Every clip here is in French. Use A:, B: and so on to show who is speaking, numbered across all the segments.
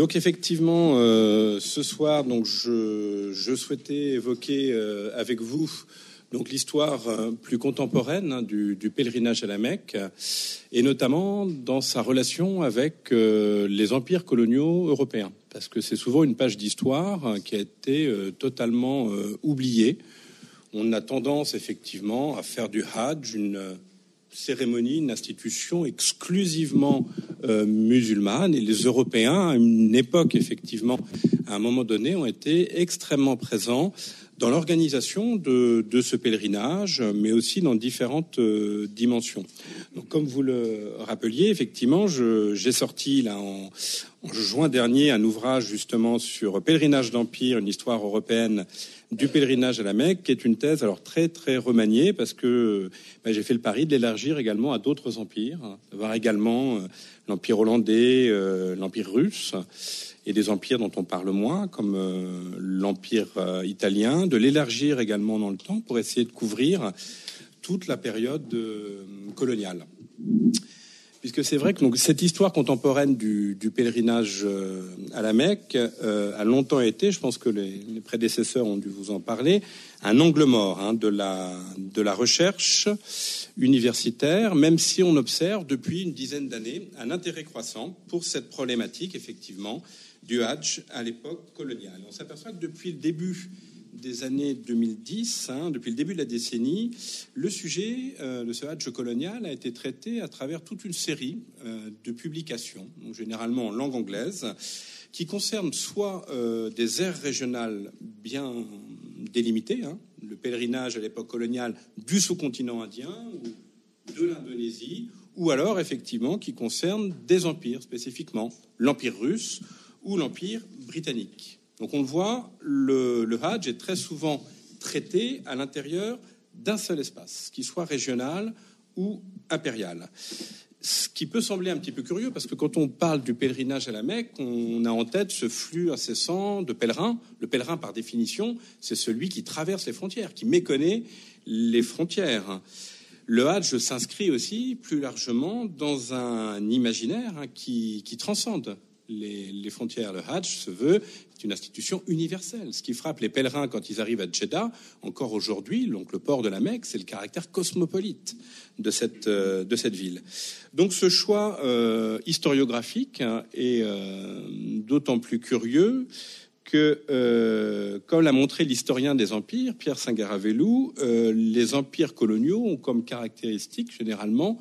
A: Donc effectivement, euh, ce soir, donc je, souhaitais évoquer euh, avec vous donc l'histoire euh, plus contemporaine hein, du, du, pèlerinage à la Mecque, et notamment dans sa relation avec les empires coloniaux européens, parce que c'est souvent une page d'histoire hein, qui a été totalement oubliée. On a tendance effectivement à faire du Hajj une cérémonie, une institution exclusivement euh, musulmane. Et les Européens, à une époque, effectivement, à un moment donné, ont été extrêmement présents dans l'organisation de, ce pèlerinage, mais aussi dans différentes euh, dimensions. Donc, comme vous le rappeliez, effectivement, j'ai sorti là en, juin dernier un ouvrage justement sur pèlerinage d'empire, une histoire européenne du pèlerinage à la Mecque, qui est une thèse alors très très remaniée parce que ben, j'ai fait le pari de l'élargir également à d'autres empires, hein, également euh, l'empire hollandais, euh, l'empire russe et des empires dont on parle moins, comme euh, l'empire italien, de l'élargir également dans le temps pour essayer de couvrir toute la période coloniale puisque c'est vrai que cette histoire contemporaine du, pèlerinage euh, à la Mecque euh, a longtemps été, je pense que les, les, prédécesseurs ont dû vous en parler, un angle mort hein, de, la, de la recherche universitaire, même si on observe depuis une dizaine d'années un intérêt croissant pour cette problématique, effectivement, du Hajj à l'époque coloniale. On s'aperçoit que depuis le début des années 2010, hein, depuis le début de la décennie, le sujet euh, de ce Hadj colonial a été traité à travers toute une série euh, de publications, généralement en langue anglaise, qui concernent soit euh, des aires régionales bien délimitées, hein, le pèlerinage à l'époque coloniale du sous-continent indien ou de l'Indonésie, ou alors effectivement qui concernent des empires spécifiquement, l'empire russe ou l'empire britannique. Donc on le voit, le, le Hajj est très souvent traité à l'intérieur d'un seul espace, qu'il soit régional ou impérial. Ce qui peut sembler un petit peu curieux, parce que quand on parle du pèlerinage à la Mecque, on a en tête ce flux incessant de pèlerins. Le pèlerin, par définition, c'est celui qui traverse les frontières, qui méconnaît les frontières. Le Hajj s'inscrit aussi plus largement dans un imaginaire hein, qui, transcende les, les, frontières. Le Hajj se veut une institution universelle. Ce qui frappe les pèlerins quand ils arrivent à Jeddah, encore aujourd'hui, donc le port de la Mecque, c'est le caractère cosmopolite de cette, euh, ville. Donc ce choix euh, historiographique hein, est euh, d'autant plus curieux que, comme l'a montré l'historien des empires, Pierre Singaravelou, euh, les empires coloniaux ont comme caractéristique généralement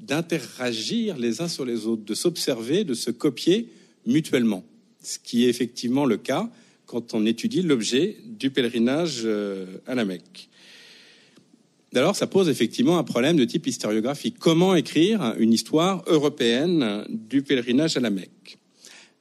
A: d'interagir les uns sur les autres, de s'observer, de se copier mutuellement ce qui est effectivement le cas quand on étudie l'objet du pèlerinage euh, à la Mecque. Alors, ça pose effectivement un problème de type historiographique. Comment écrire une histoire européenne du pèlerinage à la Mecque?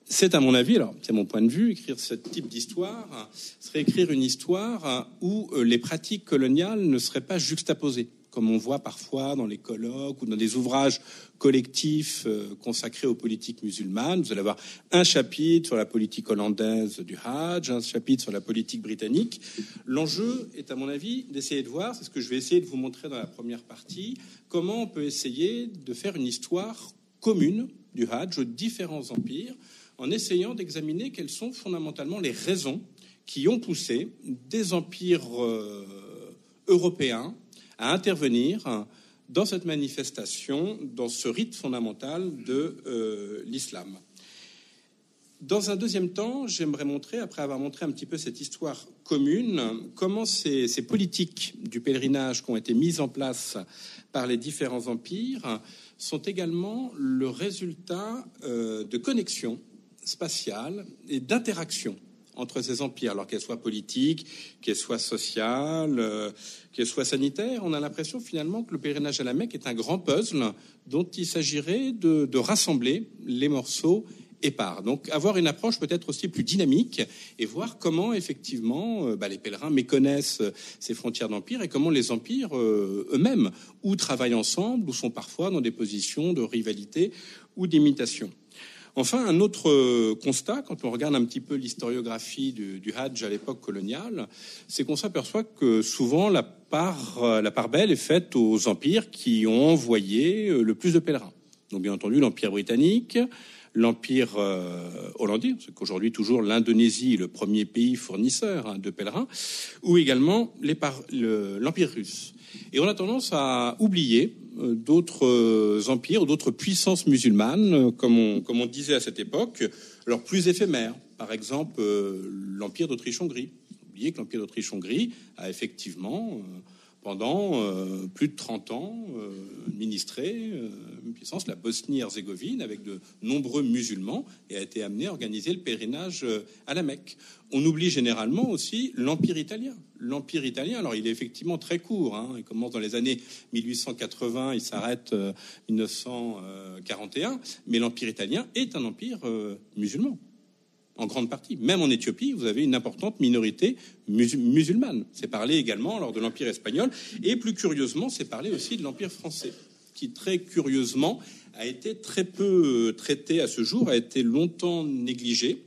A: C'est à mon avis, alors c'est mon point de vue, écrire ce type d'histoire serait écrire une histoire où euh, les pratiques coloniales ne seraient pas juxtaposées comme on voit parfois dans les colloques ou dans des ouvrages collectifs euh, consacrés aux politiques musulmanes. Vous allez avoir un chapitre sur la politique hollandaise du Hajj, un chapitre sur la politique britannique. L'enjeu est, à mon avis, d'essayer de voir, c'est ce que je vais essayer de vous montrer dans la première partie, comment on peut essayer de faire une histoire commune du Hajj aux différents empires, en essayant d'examiner quelles sont fondamentalement les raisons qui ont poussé des empires euh, européens à intervenir dans cette manifestation, dans ce rite fondamental de euh, l'islam. Dans un deuxième temps, j'aimerais montrer, après avoir montré un petit peu cette histoire commune, comment ces, politiques du pèlerinage qui ont été mises en place par les différents empires sont également le résultat euh, de connexions spatiales et d'interactions entre ces empires, alors qu'elles soient politiques, qu'elles soient sociales, euh, qu'elles soient sanitaires. On a l'impression finalement que le pèlerinage à la Mecque est un grand puzzle dont il s'agirait de, rassembler les morceaux épars. Donc avoir une approche peut-être aussi plus dynamique et voir comment effectivement euh, bah, les pèlerins méconnaissent ces frontières d'empire et comment les empires euh, eux-mêmes ou travaillent ensemble ou sont parfois dans des positions de rivalité ou d'imitation. Enfin, un autre euh, constat, quand on regarde un petit peu l'historiographie du, Hajj à l'époque coloniale, c'est qu'on s'aperçoit que souvent la part, euh, la part belle est faite aux empires qui ont envoyé euh, le plus de pèlerins. Donc, bien entendu, l'Empire britannique, l'Empire hollandais, c'est qu'aujourd'hui toujours l'Indonésie est le premier pays fournisseur hein, de pèlerins, ou également l'Empire russe. Et on a tendance à oublier d'autres empires, d'autres puissances musulmanes, comme on, comme on disait à cette époque, alors plus éphémères. Par exemple, l'Empire d'Autriche-Hongrie. Oubliez que l'Empire d'Autriche-Hongrie a effectivement pendant euh, plus de 30 ans euh, administré euh, une puissance, la Bosnie-Herzégovine, avec de nombreux musulmans, et a été amené à organiser le pèlerinage à la Mecque. On oublie généralement aussi l'Empire italien. L'Empire italien, alors il est effectivement très court, hein, il commence dans les années 1880, il s'arrête 1941, mais l'Empire italien est un empire musulman en grande partie. Même en Éthiopie, vous avez une importante minorité musulmane. C'est parlé également lors de l'Empire espagnol. Et plus curieusement, c'est parlé aussi de l'Empire français, qui très curieusement a été très peu euh, traité à ce jour, a été longtemps négligé.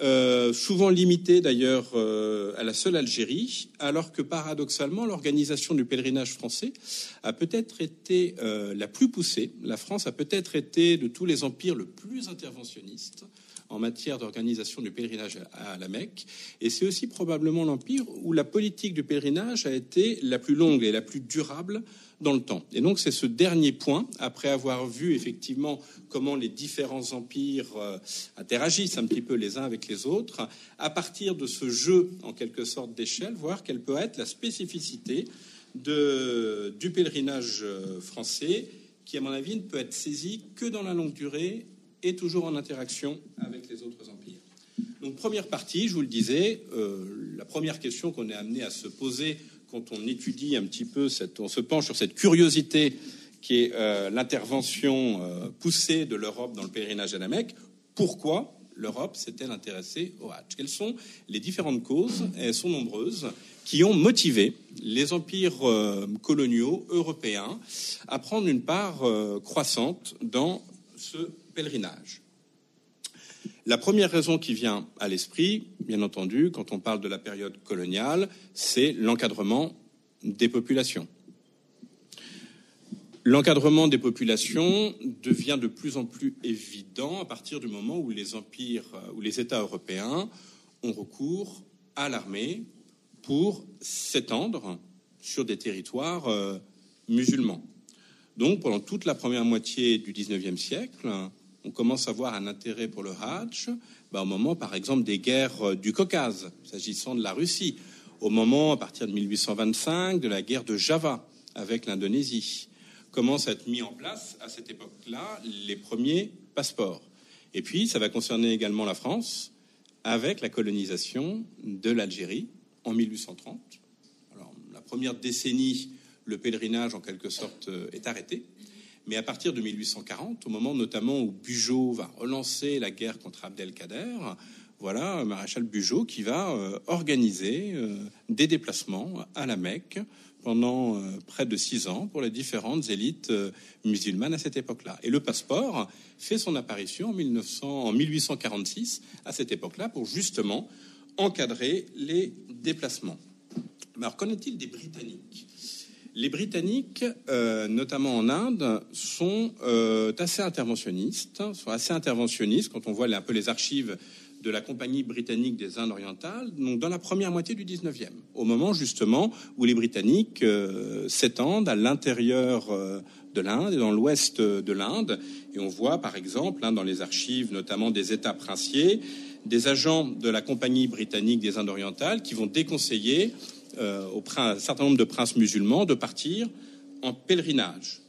A: Euh, souvent limité d'ailleurs euh, à la seule Algérie, alors que paradoxalement l'organisation du pèlerinage français a peut-être été la plus poussée. La France a peut-être été de tous les empires le plus interventionniste en matière d'organisation du pèlerinage à la Mecque. Et c'est aussi probablement l'empire où la politique du pèlerinage a été la plus longue et la plus durable dans le temps. Et donc c'est ce dernier point, après avoir vu effectivement comment les différents empires euh, interagissent un petit peu les uns avec les autres, à partir de ce jeu en quelque sorte d'échelle, voir quelle peut être la spécificité du pèlerinage euh, français, qui à mon avis ne peut être saisi que dans la longue durée et toujours en interaction avec les autres empires. Donc première partie, je vous le disais, euh, la première question qu'on est amené à se poser quand on étudie un petit peu, cette, on se penche sur cette curiosité qui est euh, l'intervention euh, poussée de l'Europe dans le pèlerinage à la Mecque. Pourquoi l'Europe s'est-elle intéressée au Hajj? Quelles sont les différentes causes? Elles sont nombreuses qui ont motivé les empires coloniaux européens à prendre une part croissante dans ce pèlerinage. La première raison qui vient à l'esprit, bien entendu, quand on parle de la période coloniale, c'est l'encadrement des populations. L'encadrement des populations devient de plus en plus évident à partir du moment où les empires, où les États européens ont recours à l'armée pour s'étendre sur des territoires euh, musulmans. Donc, pendant toute la première moitié du XIXe siècle, on commence à voir un intérêt pour le Hajj bah, au moment, par exemple, des guerres euh, du Caucase, s'agissant de la Russie, au moment, à partir de 1825, de la guerre de Java avec l'Indonésie. Commencent à être mis en place, à cette époque-là, les premiers passeports? Et puis, ça va concerner également la France, avec la colonisation de l'Algérie en 1830. Alors, la première décennie, le pèlerinage, en quelque sorte, euh, est arrêté. Mais à partir de 1840, au moment notamment où Bugeaud va relancer la guerre contre Abdelkader, voilà maréchal Bugeaud qui va euh, organiser euh, des déplacements à la Mecque pendant euh, près de six ans pour les différentes élites musulmanes à cette époque-là. Et le passeport fait son apparition en, 1900, en 1846 à cette époque-là pour justement encadrer les déplacements. Mais alors qu'en est-il des Britanniques? Les Britanniques, euh, notamment en Inde, sont euh, assez interventionnistes, sont assez interventionnistes quand on voit un peu les archives de la Compagnie britannique des Indes orientales, donc dans la première moitié du 19e, au moment justement où les Britanniques euh, s'étendent à l'intérieur de l'Inde et dans l'ouest de l'Inde. Et on voit par exemple hein, dans les archives notamment des États princiers, des agents de la Compagnie britannique des Indes orientales qui vont déconseiller euh, au un certain nombre de princes musulmans de partir en pèlerinage.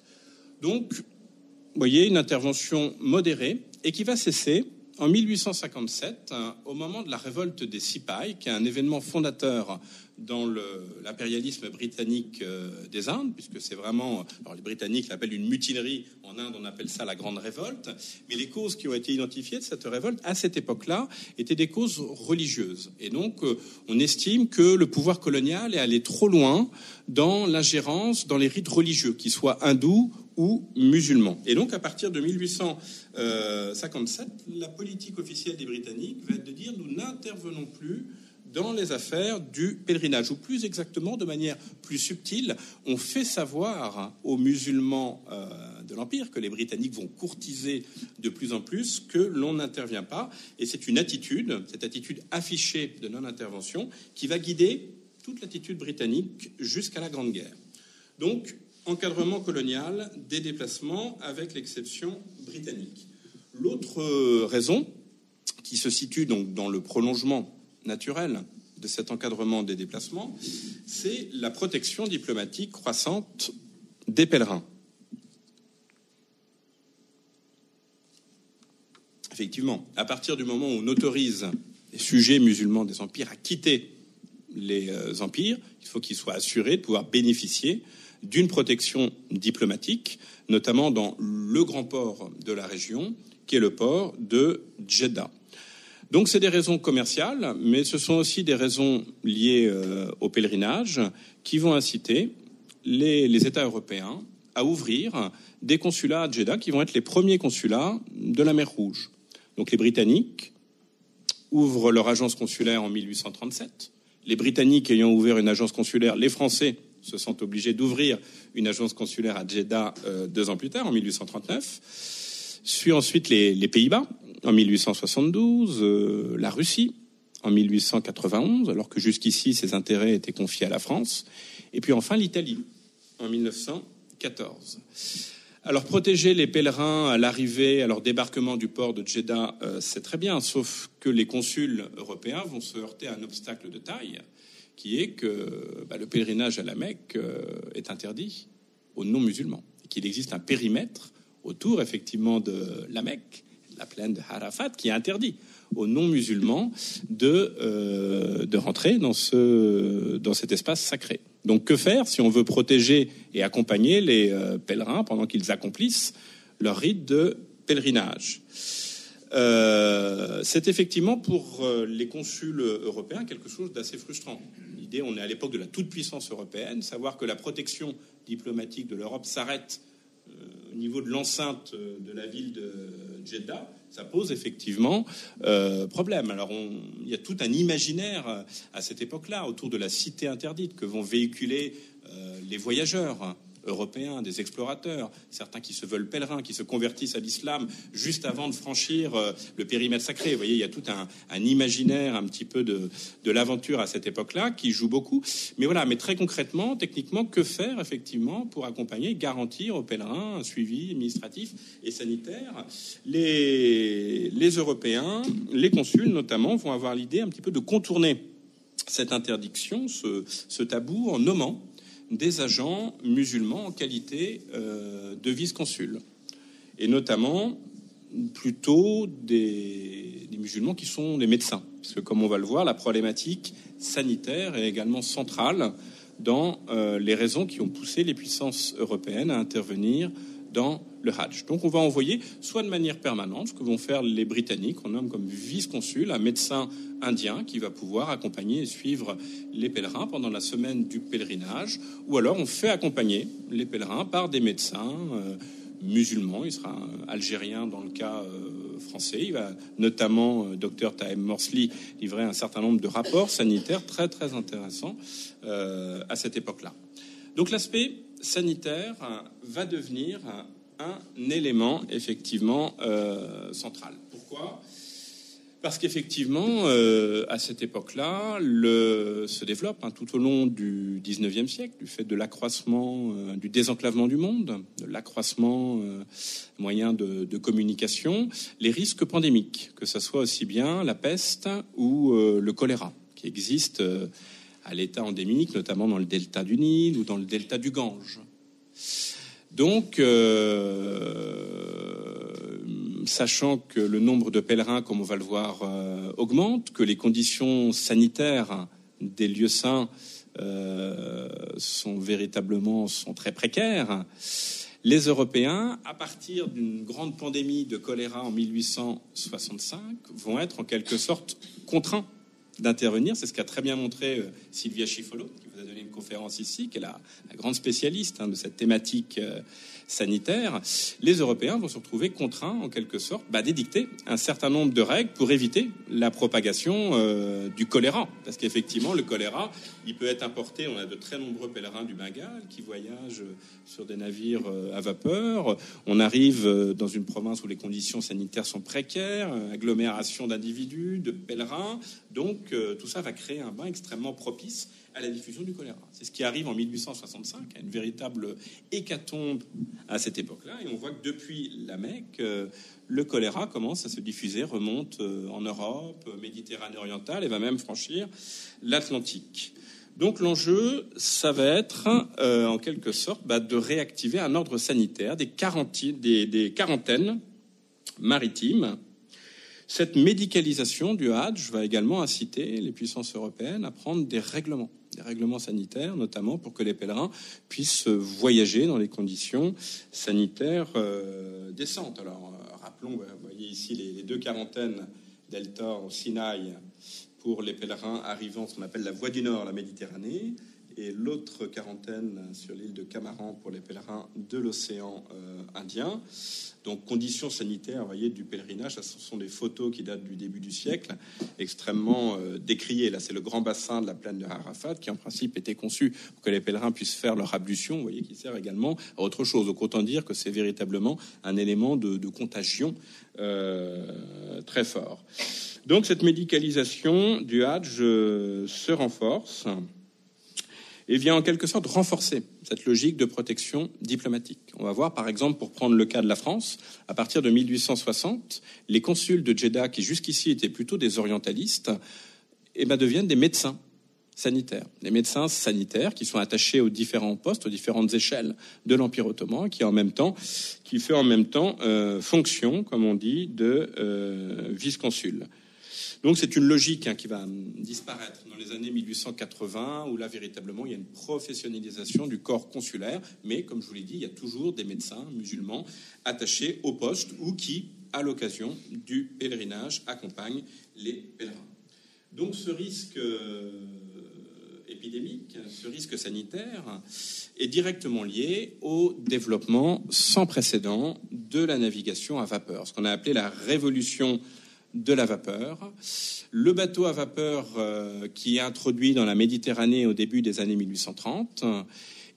A: Donc, vous voyez, une intervention modérée et qui va cesser en 1857, hein, au moment de la révolte des Sipais, qui est un événement fondateur dans l'impérialisme britannique euh, des Indes, puisque c'est vraiment, alors les Britanniques l'appellent une mutinerie, en Inde on appelle ça la grande révolte, mais les causes qui ont été identifiées de cette révolte à cette époque-là étaient des causes religieuses. Et donc euh, on estime que le pouvoir colonial est allé trop loin dans l'ingérence dans les rites religieux, qu'ils soient hindous ou musulmans. Et donc à partir de 1857, la politique officielle des Britanniques va être de dire nous n'intervenons plus dans les affaires du pèlerinage, ou plus exactement, de manière plus subtile, on fait savoir aux musulmans euh, de l'Empire, que les Britanniques vont courtiser de plus en plus, que l'on n'intervient pas. Et c'est une attitude, cette attitude affichée de non-intervention, qui va guider toute l'attitude britannique jusqu'à la Grande Guerre. Donc, encadrement colonial des déplacements, avec l'exception britannique. L'autre raison, qui se situe donc dans le prolongement naturel de cet encadrement des déplacements, c'est la protection diplomatique croissante des pèlerins. Effectivement, à partir du moment où on autorise les sujets musulmans des empires à quitter les euh, empires, il faut qu'ils soient assurés de pouvoir bénéficier d'une protection diplomatique, notamment dans le grand port de la région, qui est le port de Jeddah. Donc c'est des raisons commerciales, mais ce sont aussi des raisons liées euh, au pèlerinage qui vont inciter les, États européens à ouvrir des consulats à Jeddah qui vont être les premiers consulats de la mer Rouge. Donc les Britanniques ouvrent leur agence consulaire en 1837. Les Britanniques ayant ouvert une agence consulaire, les Français se sentent obligés d'ouvrir une agence consulaire à Jeddah euh, deux ans plus tard, en 1839. Suit ensuite les Pays-Bas, en 1872, euh, la Russie. En 1891, alors que jusqu'ici ses intérêts étaient confiés à la France, et puis enfin l'Italie. En 1914. Alors protéger les pèlerins à l'arrivée, à leur débarquement du port de Jeddah, euh, c'est très bien, sauf que les consuls européens vont se heurter à un obstacle de taille, qui est que bah, le pèlerinage à la Mecque euh, est interdit aux non-musulmans, qu'il existe un périmètre autour effectivement de la Mecque la plaine de Harafat, qui interdit aux non-musulmans de, euh, de rentrer dans cet espace sacré. Donc que faire si on veut protéger et accompagner les euh, pèlerins pendant qu'ils accomplissent leur rite de pèlerinage? Euh, C'est effectivement pour les consuls européens quelque chose d'assez frustrant. L'idée, on est à l'époque de la toute-puissance européenne, savoir que la protection diplomatique de l'Europe s'arrête au niveau de l'enceinte de la ville de Jeddah, ça pose effectivement euh, problème. Alors il y a tout un imaginaire à cette époque-là autour de la cité interdite que vont véhiculer euh, les voyageurs européens, des explorateurs, certains qui se veulent pèlerins, qui se convertissent à l'islam juste avant de franchir euh, le périmètre sacré. Vous voyez, il y a tout un, imaginaire un petit peu de, de l'aventure à cette époque-là qui joue beaucoup. Mais voilà, mais très concrètement, techniquement, que faire effectivement pour accompagner, garantir aux pèlerins un suivi administratif et sanitaire? Les, les Européens, les consuls notamment, vont avoir l'idée un petit peu de contourner cette interdiction, ce, ce tabou, en nommant des agents musulmans en qualité euh, de vice-consul, et notamment plutôt des, musulmans qui sont des médecins, parce que comme on va le voir, la problématique sanitaire est également centrale dans euh, les raisons qui ont poussé les puissances européennes à intervenir dans le Hajj. Donc on va envoyer, soit de manière permanente, ce que vont faire les Britanniques, on nomme comme vice-consul un médecin indien qui va pouvoir accompagner et suivre les pèlerins pendant la semaine du pèlerinage, ou alors on fait accompagner les pèlerins par des médecins euh, musulmans, il sera algérien dans le cas euh, français, il va notamment, euh, docteur Tahem Morsley, livrer un certain nombre de rapports sanitaires très très intéressants à cette époque-là. Donc l'aspect sanitaire va devenir un élément effectivement euh, central. Pourquoi? Parce qu'effectivement, euh, à cette époque-là, se développe hein, tout au long du 19e siècle, du fait de l'accroissement, euh, du désenclavement du monde, de l'accroissement moyen de, de, communication, les risques pandémiques, que ce soit aussi bien la peste ou le choléra, qui existent à l'état endémique, notamment dans le delta du Nil ou dans le delta du Gange. Donc, euh, sachant que le nombre de pèlerins, comme on va le voir, euh, augmente, que les conditions sanitaires des lieux saints euh, sont véritablement sont très précaires, les Européens, à partir d'une grande pandémie de choléra en 1865, vont être en quelque sorte contraints d'intervenir. C'est ce qu'a très bien montré Sylvia Schifolo, qui vous a donné une conférence ici, qui est la, grande spécialiste hein, de cette thématique euh, sanitaire, les Européens vont se retrouver contraints, en quelque sorte, bah, d'édicter un certain nombre de règles pour éviter la propagation euh, du choléra. Parce qu'effectivement, le choléra, il peut être importé. On a de très nombreux pèlerins du Bengale qui voyagent sur des navires euh, à vapeur. On arrive euh, dans une province où les conditions sanitaires sont précaires, agglomération d'individus, de pèlerins. Donc, tout ça va créer un bain extrêmement propice à la diffusion du choléra. C'est ce qui arrive en 1865, à une véritable hécatombe à cette époque-là. Et on voit que depuis la Mecque, euh, le choléra commence à se diffuser, remonte euh, en Europe, Méditerranée orientale, et va même franchir l'Atlantique. Donc l'enjeu, ça va être euh, en quelque sorte bah, de réactiver un ordre sanitaire des, des, des quarantaines maritimes cette médicalisation du Hajj va également inciter les puissances européennes à prendre des règlements des règlements sanitaires, notamment pour que les pèlerins puissent voyager dans les conditions sanitaires euh, décentes. Alors, euh, rappelons, vous voyez ici les, deux quarantaines delta au Sinaï pour les pèlerins arrivant ce qu'on appelle la voie du Nord, la Méditerranée, et l'autre quarantaine sur l'île de Camaran pour les pèlerins de l'océan euh, Indien. Donc, conditions sanitaires, voyez, du pèlerinage, ce sont des photos qui datent du début du siècle, extrêmement euh, décriées. Là, c'est le grand bassin de la plaine de Arafat, qui en principe était conçu pour que les pèlerins puissent faire leur ablution, vous voyez, qui sert également à autre chose. Donc, autant dire que c'est véritablement un élément de, contagion euh, très fort. Donc, cette médicalisation du Hajj se renforce et vient en quelque sorte renforcer cette logique de protection diplomatique. On va voir par exemple, pour prendre le cas de la France, à partir de 1860, les consuls de Jeddah, qui jusqu'ici étaient plutôt des orientalistes, eh ben, deviennent des médecins sanitaires, des médecins sanitaires qui sont attachés aux différents postes, aux différentes échelles de l'Empire ottoman, qui en même temps, qui fait en même temps euh, fonction, comme on dit, de euh, vice-consul. Donc c'est une logique hein, qui va disparaître dans les années 1880, où là véritablement il y a une professionnalisation du corps consulaire, mais comme je vous l'ai dit, il y a toujours des médecins musulmans attachés au poste ou qui, à l'occasion du pèlerinage, accompagnent les pèlerins. Donc ce risque euh, épidémique, ce risque sanitaire, est directement lié au développement sans précédent de la navigation à vapeur, ce qu'on a appelé la révolution de la vapeur. Le bateau à vapeur euh, qui est introduit dans la Méditerranée au début des années 1830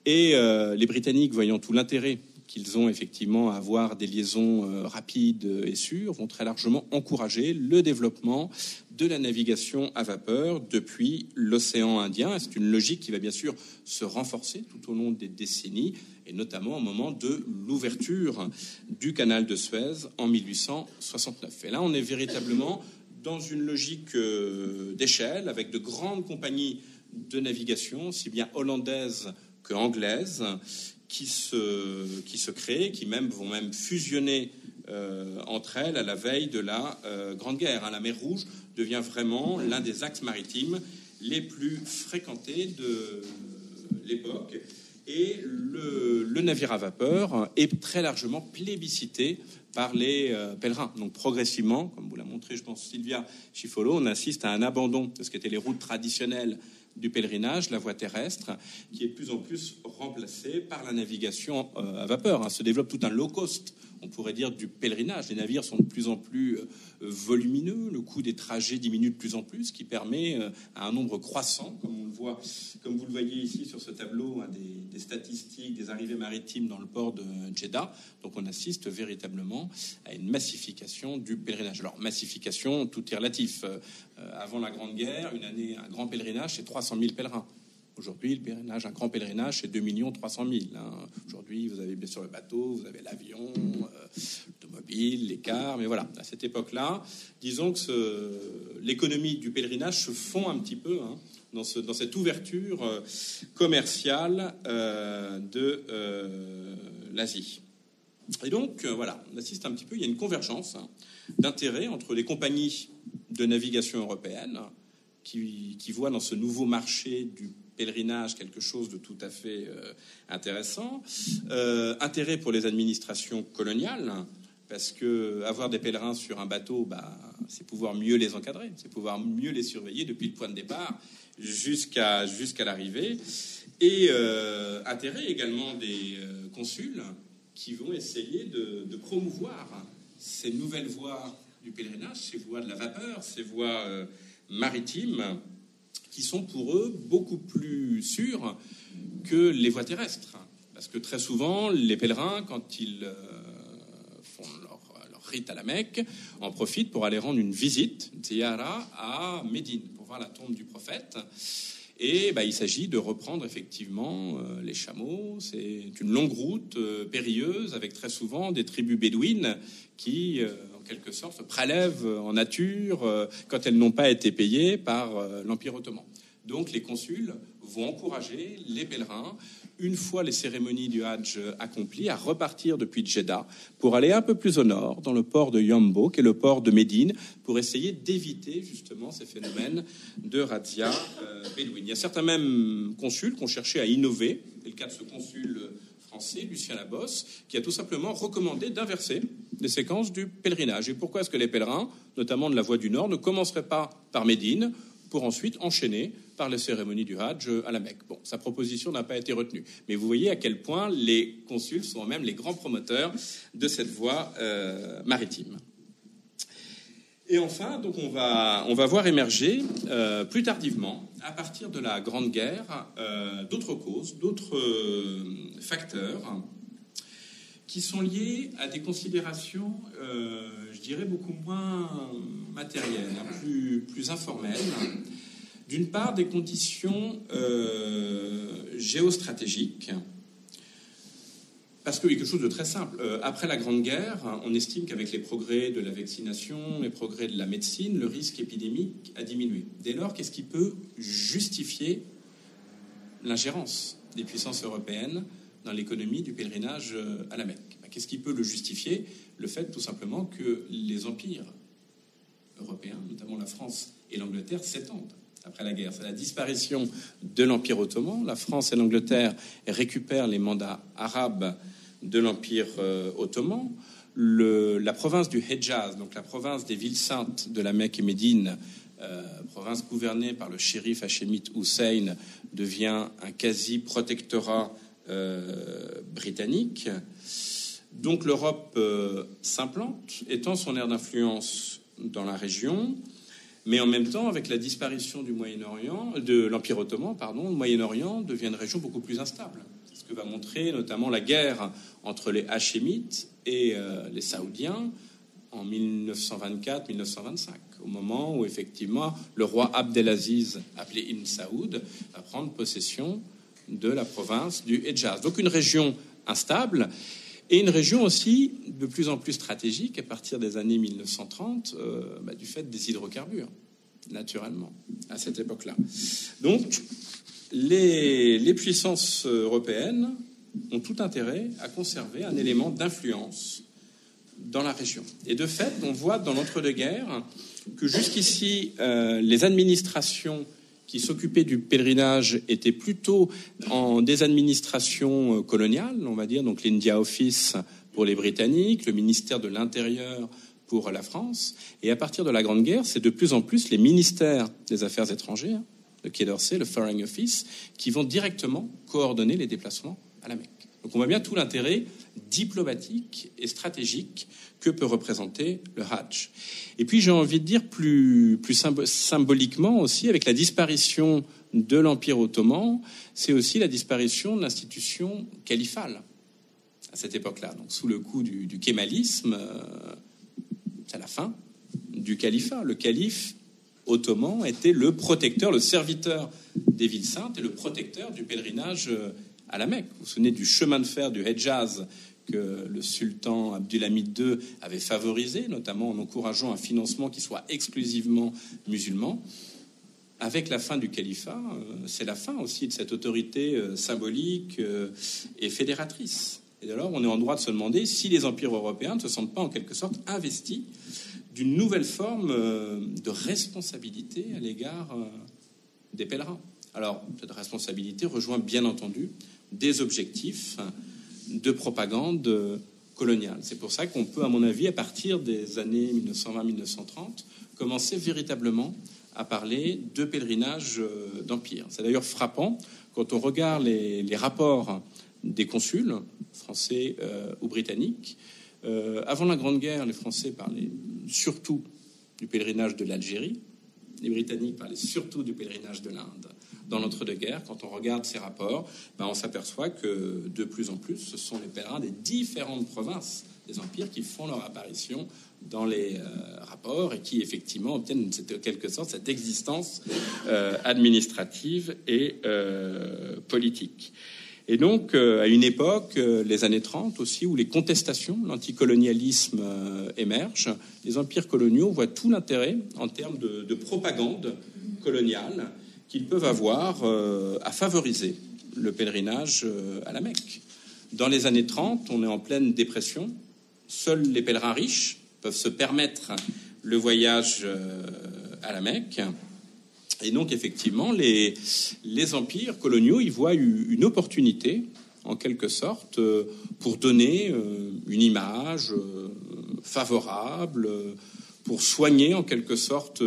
A: et euh, les Britanniques voyant tout l'intérêt qu'ils ont effectivement à avoir des liaisons euh, rapides et sûres vont très largement encourager le développement de la navigation à vapeur depuis l'océan Indien. C'est une logique qui va bien sûr se renforcer tout au long des décennies et notamment au moment de l'ouverture du canal de Suez en 1869. Et là, on est véritablement dans une logique euh, d'échelle avec de grandes compagnies de navigation, si bien hollandaises que anglaises, qui se, qui se créent, qui même vont même fusionner euh, entre elles à la veille de la euh, Grande Guerre. Hein. La mer Rouge devient vraiment l'un des axes maritimes les plus fréquentés de l'époque et le, navire à vapeur est très largement plébiscité par les euh, pèlerins. Donc progressivement, comme vous l'a montré, je pense, Sylvia Chifolo, on assiste à un abandon de ce qu'étaient les routes traditionnelles du pèlerinage, la voie terrestre, qui est de plus en plus remplacée par la navigation euh, à vapeur. Hein. Se développe tout un low cost on pourrait dire, du pèlerinage. Les navires sont de plus en plus euh, volumineux, le coût des trajets diminue de plus en plus, ce qui permet euh, à un nombre croissant, comme on le voit, comme vous le voyez ici sur ce tableau, hein, des, statistiques des arrivées maritimes dans le port de Jeddah. Donc on assiste véritablement à une massification du pèlerinage. Alors massification, tout est relatif. Euh, avant la Grande Guerre, une année, un grand pèlerinage, c'est 300 000 pèlerins. Aujourd'hui, le pèlerinage, un grand pèlerinage, c'est 2 300 000. Aujourd'hui, vous avez bien sûr le bateau, vous avez l'avion, euh, l'automobile, les cars, mais voilà, à cette époque-là, disons que l'économie du pèlerinage se fond un petit peu hein, dans, cette ouverture euh, commerciale euh, de l'Asie. Et donc, voilà, on assiste un petit peu, il y a une convergence hein, d'intérêts entre les compagnies de navigation européennes qui, qui voient dans ce nouveau marché du pèlerinage quelque chose de tout à fait euh, intéressant. Euh, intérêt pour les administrations coloniales, parce que avoir des pèlerins sur un bateau, bah, c'est pouvoir mieux les encadrer, c'est pouvoir mieux les surveiller depuis le point de départ jusqu'à l'arrivée, et euh, intérêt également des consuls qui vont essayer de, promouvoir ces nouvelles voies du pèlerinage, ces voies de la vapeur, ces voies maritimes, qui sont pour eux beaucoup plus sûres que les voies terrestres. Parce que très souvent, les pèlerins, quand ils euh, font leur, rite à la Mecque, en profitent pour aller rendre une visite, tiara, à Médine, pour voir la tombe du prophète. Et bah, il s'agit de reprendre effectivement euh, les chameaux. C'est une longue route euh, périlleuse avec très souvent des tribus bédouines qui, quelque sorte, prélèvent en nature quand elles n'ont pas été payées par l'Empire ottoman. Donc les consuls vont encourager les pèlerins une fois les cérémonies du Hajj accomplies, à repartir depuis Jeddah pour aller un peu plus au nord, dans le port de Yambo, qui est le port de Médine, pour essayer d'éviter justement ces phénomènes de razzia euh. Il y a certains même consuls qui ont cherché à innover. C'est le cas de ce consul Lucien Labosse, qui a tout simplement recommandé d'inverser les séquences du pèlerinage. Et pourquoi est-ce que les pèlerins, notamment de la voie du Nord, ne commenceraient pas par Médine pour ensuite enchaîner par les cérémonies du Hajj à la Mecque? Bon, sa proposition n'a pas été retenue, mais vous voyez à quel point les consuls sont même les grands promoteurs de cette voie euh, maritime. Et enfin, donc on va, on va voir émerger euh, plus tardivement, à partir de la Grande Guerre, euh, d'autres causes, d'autres facteurs qui sont liés à des considérations, je dirais, beaucoup moins matérielles, hein, plus, plus informelles d'une part, des conditions euh, géostratégiques. Parce que quelque chose de très simple. Euh, après la Grande Guerre, on estime qu'avec les progrès de la vaccination, les progrès de la médecine, le risque épidémique a diminué. Dès lors, qu'est-ce qui peut justifier l'ingérence des puissances européennes dans l'économie du pèlerinage euh, à la Mecque? Ben, Qu'est-ce qui peut le justifier? Le fait tout simplement que les empires européens, notamment la France et l'Angleterre, s'étendent après la guerre. C'est la disparition de l'Empire ottoman. La France et l'Angleterre récupèrent les mandats arabes de l'Empire euh, ottoman. la province du Hejaz, donc la province des villes saintes de la Mecque et Médine, euh, province gouvernée par le shérif hachémite Hussein, devient un quasi-protectorat euh, britannique. Donc l'Europe s'implante, étend son aire d'influence dans la région. Mais en même temps, avec la disparition du Moyen-Orient, de l'Empire ottoman, pardon, le Moyen-Orient devient une région beaucoup plus instable. Que va montrer notamment la guerre entre les Hachémites et euh, les Saoudiens en 1924-1925, au moment où effectivement le roi Abdelaziz, appelé Ibn Saoud, va prendre possession de la province du Hejaz. Donc une région instable et une région aussi de plus en plus stratégique à partir des années 1930, euh, bah, du fait des hydrocarbures, naturellement, à cette époque-là. Donc, les, puissances européennes ont tout intérêt à conserver un élément d'influence dans la région. Et de fait, on voit dans l'entre-deux-guerres que jusqu'ici, euh, les administrations qui s'occupaient du pèlerinage étaient plutôt en des administrations euh, coloniales, on va dire, donc l'India Office pour les Britanniques, le ministère de l'Intérieur pour la France. Et à partir de la Grande Guerre, c'est de plus en plus les ministères des Affaires étrangères, le Quai d'Orsay, le Foreign Office, qui vont directement coordonner les déplacements à la Mecque. Donc on voit bien tout l'intérêt diplomatique et stratégique que peut représenter le Hajj. Et puis j'ai envie de dire plus, plus symboliquement aussi, avec la disparition de l'Empire ottoman, c'est aussi la disparition de l'institution califale à cette époque-là. Donc sous le coup du, kémalisme, euh, c'est la fin du califat. Le calife ottoman était le protecteur, le serviteur des villes saintes et le protecteur du pèlerinage euh, à la Mecque. Vous vous souvenez du chemin de fer du Hejaz que le sultan Abdulhamid II avait favorisé, notamment en encourageant un financement qui soit exclusivement musulman. Avec la fin du califat, euh, c'est la fin aussi de cette autorité euh, symbolique et fédératrice. Et alors, on est en droit de se demander si les empires européens ne se sentent pas en quelque sorte investis d'une nouvelle forme de responsabilité à l'égard des pèlerins. Alors, cette responsabilité rejoint bien entendu des objectifs de propagande coloniale. C'est pour ça qu'on peut, à mon avis, à partir des années 1920-1930, commencer véritablement à parler de pèlerinage euh, d'empire. C'est d'ailleurs frappant quand on regarde les, rapports des consuls, français euh, ou britanniques. Euh, avant la Grande Guerre, les Français parlaient surtout du pèlerinage de l'Algérie, les Britanniques parlaient surtout du pèlerinage de l'Inde. Dans l'entre-deux-guerres, quand on regarde ces rapports, ben on s'aperçoit que de plus en plus, ce sont les pèlerins des différentes provinces des empires qui font leur apparition dans les euh, rapports et qui effectivement obtiennent en quelque sorte cette existence euh, administrative et politique. Et donc, à une époque, les années 30 aussi, où les contestations, l'anticolonialisme émergent, les empires coloniaux voient tout l'intérêt en termes de, de propagande coloniale qu'ils peuvent avoir à favoriser le pèlerinage à la Mecque. Dans les années 30, on est en pleine dépression. Seuls les pèlerins riches peuvent se permettre le voyage euh, à la Mecque. Et donc, effectivement, les, les empires coloniaux y voient une opportunité, en quelque sorte, euh, pour donner euh, une image favorable, pour soigner, en quelque sorte,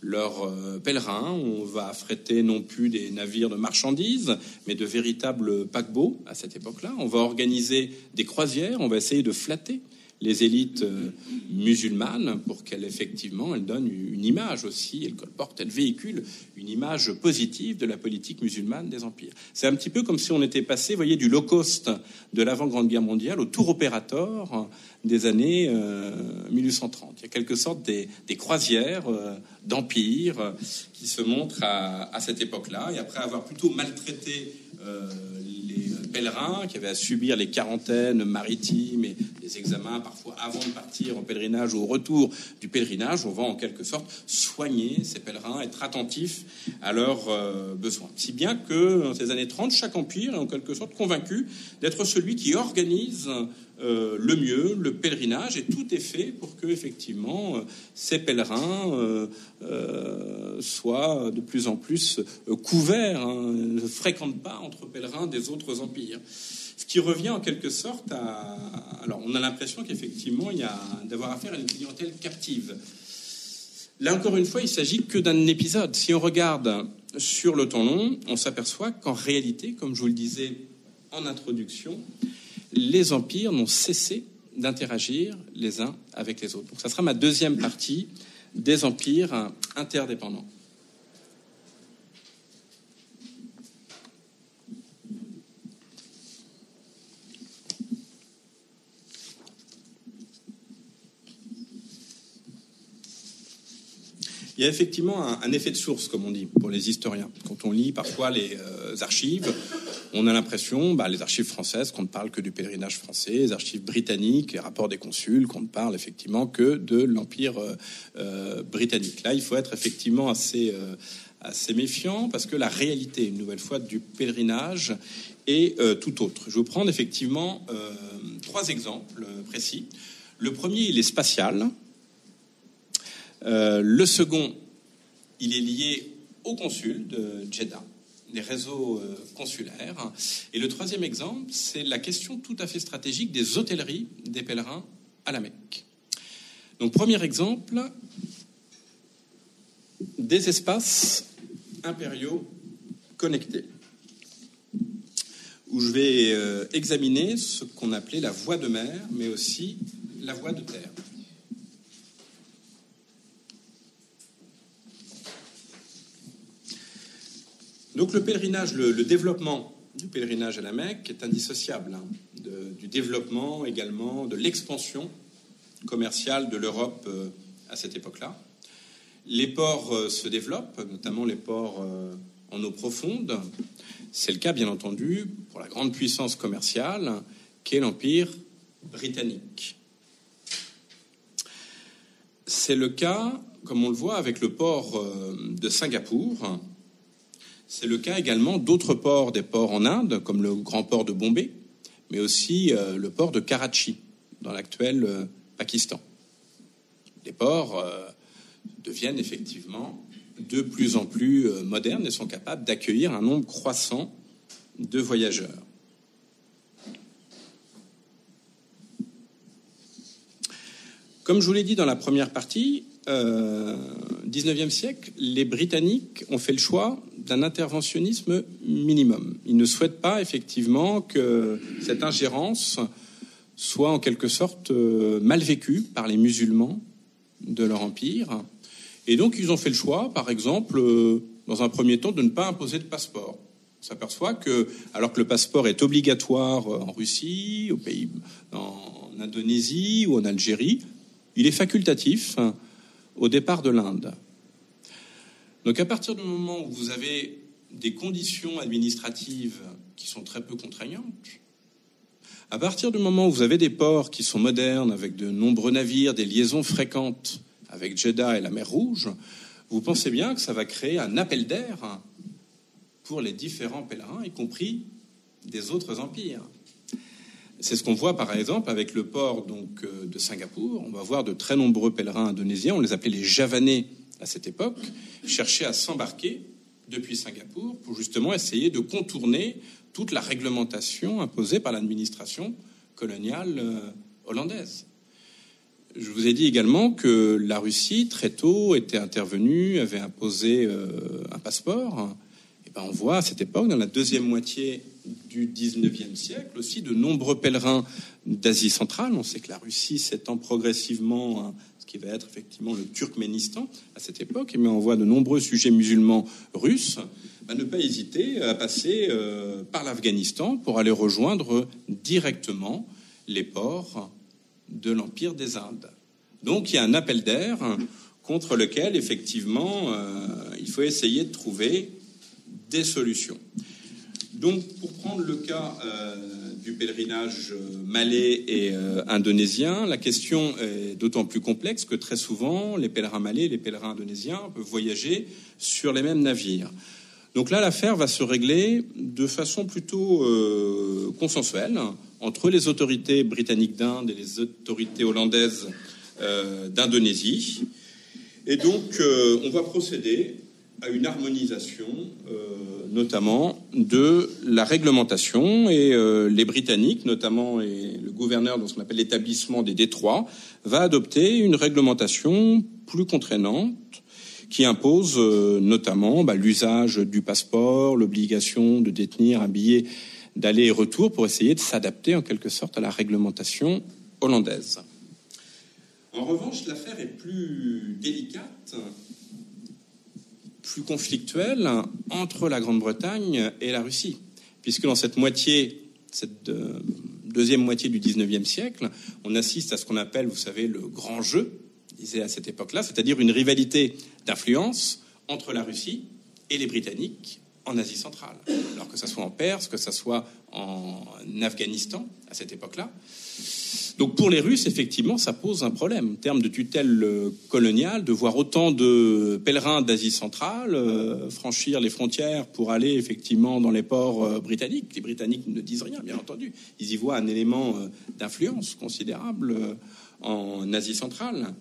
A: leurs pèlerins. On va affréter non plus des navires de marchandises, mais de véritables paquebots à cette époque-là. On va organiser des croisières, on va essayer de flatter les élites euh, musulmanes pour qu'elles effectivement elles donnent une image aussi, elles colportent, elles véhiculent une image positive de la politique musulmane des empires. C'est un petit peu comme si on était passé, voyez, du low cost de l'avant Grande Guerre mondiale au tour opérateur des années 1830. Euh, Il y a quelque sorte des, croisières euh, d'empire qui se montrent à, à cette époque-là, et après avoir plutôt maltraité pèlerins qui avaient à subir les quarantaines maritimes et les examens parfois avant de partir en pèlerinage ou au retour du pèlerinage, on va en quelque sorte soigner ces pèlerins, être attentif à leurs euh, besoins. Si bien que dans ces années 30, chaque empire est en quelque sorte convaincu d'être celui qui organise euh, le mieux, le pèlerinage, et tout est fait pour que effectivement euh, ces pèlerins euh, soient de plus en plus couverts, hein, ne fréquentent pas entre pèlerins des autres empires. Ce qui revient en quelque sorte à. Alors, on a l'impression qu'effectivement, il y a d'avoir affaire à une clientèle captive. Là encore une fois, il s'agit que d'un épisode. Si on regarde sur le temps long, on s'aperçoit qu'en réalité, comme je vous le disais en introduction, les empires n'ont cessé d'interagir les uns avec les autres. Donc ça sera ma deuxième partie des empires interdépendants. Il y a effectivement un, effet de source, comme on dit, pour les historiens. Quand on lit parfois les euh, archives, on a l'impression, bah, les archives françaises, qu'on ne parle que du pèlerinage français, les archives britanniques, les rapports des consuls, qu'on ne parle effectivement que de l'Empire euh, euh, britannique. Là, il faut être effectivement assez, méfiant parce que la réalité, une nouvelle fois, du pèlerinage est tout autre. Je vais vous prendre effectivement trois exemples précis. Le premier, il est spatial. Le second, il est lié au consul de Jeddah des réseaux euh, consulaires. Et le troisième exemple, c'est la question tout à fait stratégique des hôtelleries des pèlerins à la Mecque. Donc, premier exemple, des espaces impériaux connectés, où je vais euh, examiner ce qu'on appelait la voie de mer, mais aussi la voie de terre. Donc le pèlerinage, le, développement du pèlerinage à la Mecque est indissociable hein, du développement également, de l'expansion commerciale de l'Europe euh, à cette époque-là. Les ports euh, se développent, notamment les ports euh, en eau profonde. C'est le cas, bien entendu, pour la grande puissance commerciale qu'est l'Empire britannique. C'est le cas, comme on le voit, avec le port de Singapour, c'est le cas également d'autres ports, des ports en Inde, comme le grand port de Bombay, mais aussi euh, le port de Karachi, dans l'actuel euh, Pakistan. Les ports euh, deviennent effectivement de plus en plus modernes et sont capables d'accueillir un nombre croissant de voyageurs. Comme je vous l'ai dit dans la première partie, euh, 19e siècle, les Britanniques ont fait le choix d'un interventionnisme minimum. Ils ne souhaitent pas effectivement que cette ingérence soit en quelque sorte euh, mal vécue par les musulmans de leur empire. Et donc ils ont fait le choix, par exemple, euh, dans un premier temps, de ne pas imposer de passeport. On s'aperçoit que, alors que le passeport est obligatoire en Russie, au pays, en Indonésie ou en Algérie, il est facultatif au départ de l'Inde. Donc à partir du moment où vous avez des conditions administratives qui sont très peu contraignantes, à partir du moment où vous avez des ports qui sont modernes, avec de nombreux navires, des liaisons fréquentes avec Jeddah et la mer Rouge, vous pensez bien que ça va créer un appel d'air pour les différents pèlerins, y compris des autres empires. C'est ce qu'on voit par exemple avec le port donc, euh, de Singapour. On va voir de très nombreux pèlerins indonésiens, on les appelait les Javanais à cette époque, chercher à s'embarquer depuis Singapour pour justement essayer de contourner toute la réglementation imposée par l'administration coloniale euh, hollandaise. Je vous ai dit également que la Russie, très tôt, était intervenue, avait imposé euh, un passeport. Et ben on voit à cette époque, dans la deuxième moitié du XIXe siècle aussi, de nombreux pèlerins d'Asie centrale. On sait que la Russie s'étend progressivement à ce qui va être effectivement le Turkménistan à cette époque, mais on voit de nombreux sujets musulmans russes ne pas hésiter à passer euh, par l'Afghanistan pour aller rejoindre directement les ports de l'Empire des Indes. Donc il y a un appel d'air contre lequel, effectivement, euh, il faut essayer de trouver des solutions. Donc, pour prendre le cas euh, du pèlerinage malais et euh, indonésien, la question est d'autant plus complexe que très souvent, les pèlerins malais et les pèlerins indonésiens peuvent voyager sur les mêmes navires. Donc là, l'affaire va se régler de façon plutôt euh, consensuelle entre les autorités britanniques d'Inde et les autorités hollandaises d'Indonésie. Et donc, on va procéder à une harmonisation, euh, notamment de la réglementation. Et euh, les Britanniques, notamment et le gouverneur dans ce qu'on appelle l'établissement des détroits, va adopter une réglementation plus contraignante qui impose euh, notamment bah, l'usage du passeport, l'obligation de détenir un billet d'aller et retour pour essayer de s'adapter en quelque sorte à la réglementation hollandaise. En revanche, l'affaire est plus délicate plus conflictuel entre la Grande-Bretagne et la Russie, puisque dans cette moitié, cette euh, deuxième moitié du 19e siècle, on assiste à ce qu'on appelle, vous savez, le grand jeu, disait à cette époque-là, c'est-à-dire une rivalité d'influence entre la Russie et les Britanniques en Asie centrale. Alors que ce soit en Perse, que ce soit en Afghanistan à cette époque-là. Donc pour les Russes, effectivement, ça pose un problème en termes de tutelle euh, coloniale, de voir autant de pèlerins d'Asie centrale euh, franchir les frontières pour aller effectivement dans les ports euh, britanniques. Les Britanniques ne disent rien, bien entendu. Ils y voient un élément d'influence considérable en Asie centrale.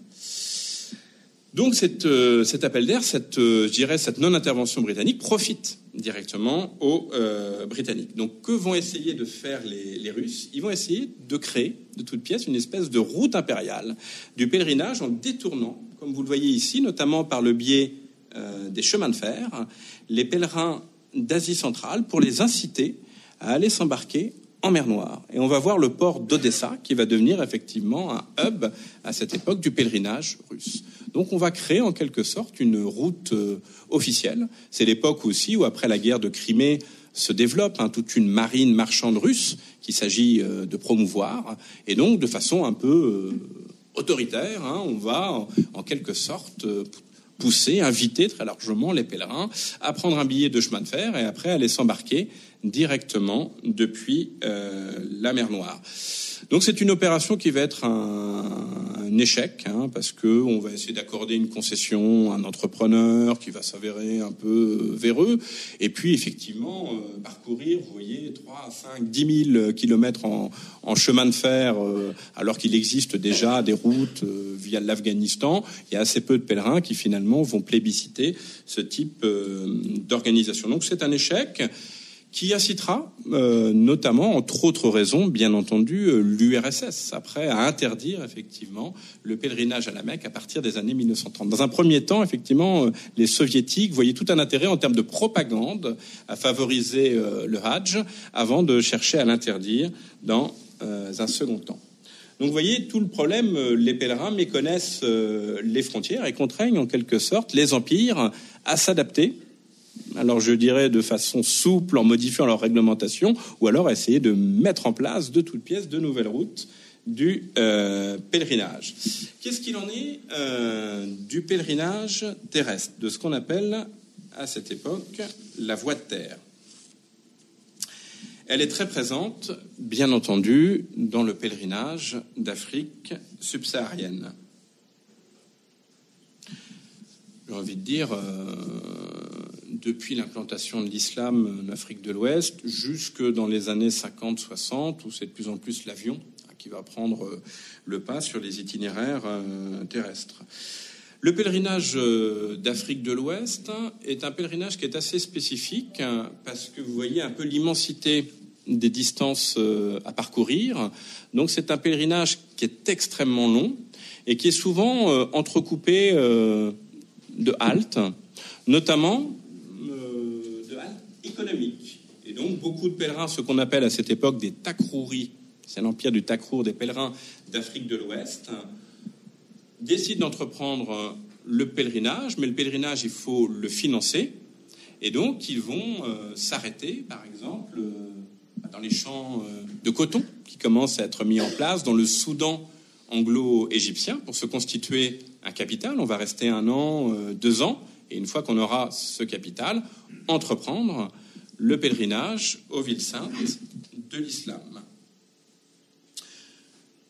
A: Donc cet appel d'air, cette, je cette non-intervention britannique profite directement aux euh, Britanniques. Donc que vont essayer de faire les, Russes? Ils vont essayer de créer de toutes pièces une espèce de route impériale du pèlerinage en détournant, comme vous le voyez ici, notamment par le biais euh, des chemins de fer, les pèlerins d'Asie centrale pour les inciter à aller s'embarquer en mer Noire. Et on va voir le port d'Odessa qui va devenir effectivement un hub à cette époque du pèlerinage russe. Donc on va créer en quelque sorte une route euh, officielle. C'est l'époque aussi où après la guerre de Crimée se développe hein, toute une marine marchande russe qu'il s'agit euh, de promouvoir. Et donc de façon un peu euh, autoritaire, hein, on va en, quelque sorte pousser, inviter très largement les pèlerins à prendre un billet de chemin de fer et après aller s'embarquer directement depuis la mer Noire. Donc c'est une opération qui va être un, échec, hein, parce que on va essayer d'accorder une concession à un entrepreneur qui va s'avérer un peu véreux, et puis effectivement euh, parcourir, vous voyez, 3, 5, 10 000 kilomètres en, en chemin de fer, euh, alors qu'il existe déjà des routes euh, via l'Afghanistan. Il y a assez peu de pèlerins qui finalement vont plébisciter ce type d'organisation. Donc c'est un échec qui incitera euh, notamment, entre autres raisons, bien entendu, euh, l'URSS, après, à interdire effectivement le pèlerinage à la Mecque à partir des années 1930. Dans un premier temps, effectivement, euh, les soviétiques voyaient tout un intérêt en termes de propagande à favoriser le Hajj avant de chercher à l'interdire dans un second temps. Donc vous voyez, tout le problème, les pèlerins méconnaissent les frontières et contraignent en quelque sorte les empires à s'adapter alors je dirais de façon souple en modifiant leur réglementation, ou alors essayer de mettre en place de toutes pièces de nouvelles routes du euh, pèlerinage. Qu'est-ce qu'il en est euh, du pèlerinage terrestre, de ce qu'on appelle à cette époque la voie de terre? Elle est très présente, bien entendu, dans le pèlerinage d'Afrique subsaharienne. J'ai envie de dire, euh, depuis l'implantation de l'islam en Afrique de l'Ouest jusque dans les années 50-60, où c'est de plus en plus l'avion qui va prendre euh, le pas sur les itinéraires euh, terrestres. Le pèlerinage euh, d'Afrique de l'Ouest est un pèlerinage qui est assez spécifique hein, parce que vous voyez un peu l'immensité des distances à parcourir. Donc c'est un pèlerinage qui est extrêmement long et qui est souvent entrecoupé de haltes, notamment économique. Et donc, beaucoup de pèlerins, ce qu'on appelle à cette époque des takrouris, c'est l'empire du takrour des pèlerins d'Afrique de l'Ouest, décident d'entreprendre le pèlerinage, mais le pèlerinage, il faut le financer. Et donc, ils vont euh, s'arrêter, par exemple, euh, dans les champs euh, de coton qui commencent à être mis en place dans le Soudan anglo-égyptien pour se constituer un capital. On va rester un an, deux ans, et une fois qu'on aura ce capital, entreprendre le pèlerinage aux villes saintes de l'islam.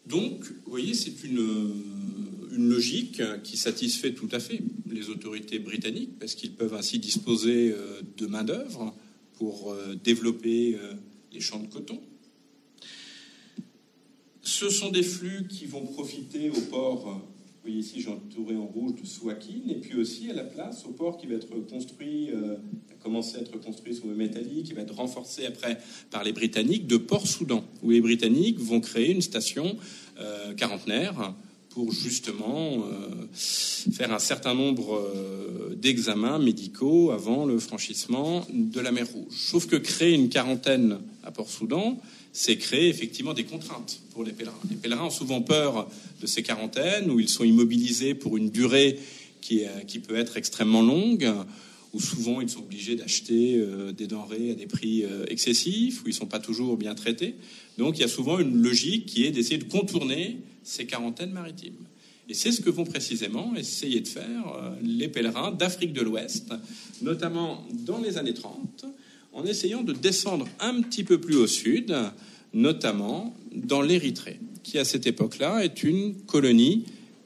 A: Donc, vous voyez, c'est une, une, logique qui satisfait tout à fait les autorités britanniques, parce qu'ils peuvent ainsi disposer euh, de main-d'œuvre pour euh, développer euh, les champs de coton. Ce sont des flux qui vont profiter au port vous ici, j'ai entouré en rouge de Souakin, et puis aussi à la place, au port qui va être construit, euh, a commencé à être construit sous le métallique, qui va être renforcé après par les Britanniques, de Port-Soudan, où les Britanniques vont créer une station euh, quarantenaire pour justement euh, faire un certain nombre d'examens médicaux avant le franchissement de la mer Rouge. Sauf que créer une quarantaine à Port-Soudan, c'est créer effectivement des contraintes pour les pèlerins. Les pèlerins ont souvent peur de ces quarantaines où ils sont immobilisés pour une durée qui, peut être extrêmement longue, où souvent ils sont obligés d'acheter euh, des denrées à des prix euh, excessifs, où ils ne sont pas toujours bien traités. Donc il y a souvent une logique qui est d'essayer de contourner ces quarantaines maritimes. Et c'est ce que vont précisément essayer de faire euh, les pèlerins d'Afrique de l'Ouest, notamment dans les années 30, en essayant de descendre un petit peu plus au sud, notamment dans l'Érythrée, qui à cette époque-là est une colonie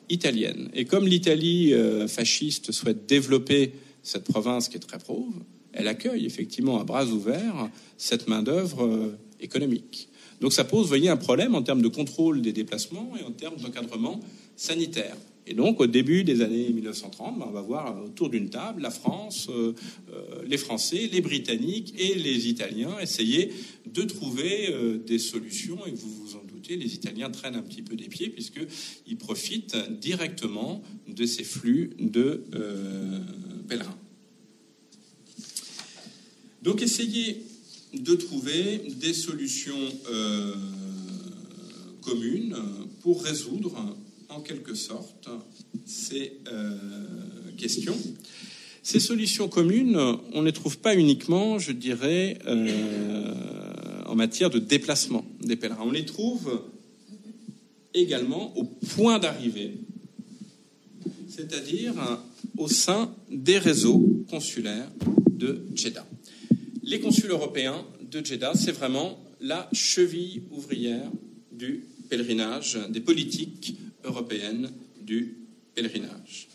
A: italienne. Et comme l'Italie euh, fasciste souhaite développer cette province qui est très pauvre, elle accueille effectivement à bras ouverts cette main-d'œuvre euh, économique. Donc ça pose, voyez, un problème en termes de contrôle des déplacements et en termes d'encadrement sanitaire. Et donc, au début des années 1930, ben, on va voir autour d'une table la France, euh, euh, les Français, les Britanniques et les Italiens essayer de trouver euh, des solutions. Et vous vous en doutez, les Italiens traînent un petit peu des pieds puisqu'ils profitent directement de ces flux de pèlerins. Donc, essayer de trouver des solutions communes pour résoudre en quelque sorte ces euh, questions. Ces solutions communes, on ne les trouve pas uniquement, je dirais, euh, en matière de déplacement des pèlerins. On les trouve également au point d'arrivée, c'est-à-dire au sein des réseaux consulaires de Jeddah. Les consuls européens de Jeddah, c'est vraiment la cheville ouvrière du pèlerinage, des politiques européenne du pèlerinage.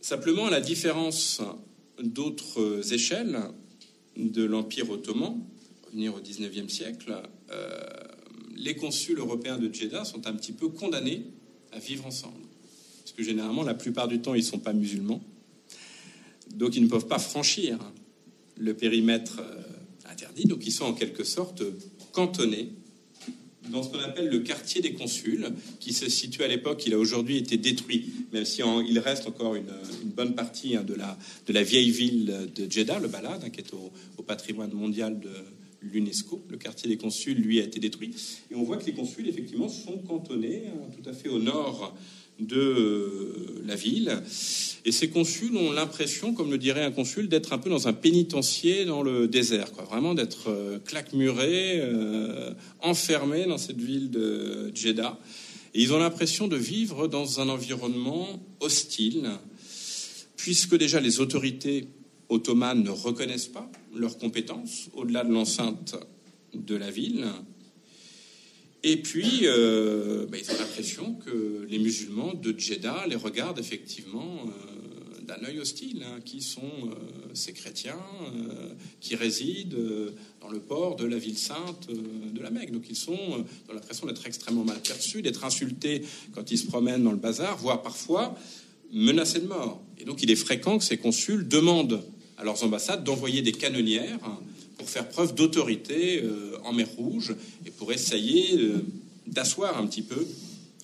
A: Simplement, à la différence d'autres échelles de l'Empire ottoman, revenir au XIXe siècle, euh, les consuls européens de Jeddah sont un petit peu condamnés à vivre ensemble. Parce que généralement, la plupart du temps, ils ne sont pas musulmans. Donc, ils ne peuvent pas franchir le périmètre euh, interdit. Donc ils sont en quelque sorte cantonnés dans ce qu'on appelle le quartier des consuls, qui se situe à l'époque, il a aujourd'hui été détruit, même si il reste encore une, bonne partie hein, de, la, vieille ville de Jeddah, le Balad, hein, qui est au, patrimoine mondial de l'UNESCO. Le quartier des consuls, lui, a été détruit. Et on voit que les consuls, effectivement, sont cantonnés hein, tout à fait au nord de euh, la ville. Et ces consuls ont l'impression, comme le dirait un consul, d'être un peu dans un pénitencier dans le désert, quoi. vraiment d'être euh, claquemurés, euh, enfermés dans cette ville de Jeddah. Et ils ont l'impression de vivre dans un environnement hostile, puisque déjà les autorités ottomanes ne reconnaissent pas leurs compétences au-delà de l'enceinte de la ville. Et puis, euh, bah, ils ont l'impression que les musulmans de Jeddah les regardent effectivement euh, d'un œil hostile, hein, qui sont euh, ces chrétiens qui résident dans le port de la ville sainte de la Mecque. Donc ils sont dans l'impression d'être extrêmement mal perçus, d'être insultés quand ils se promènent dans le bazar, voire parfois menacés de mort. Et donc il est fréquent que ces consuls demandent à leurs ambassades d'envoyer des canonnières pour faire preuve d'autorité euh, en mer Rouge et pour essayer euh, d'asseoir un petit peu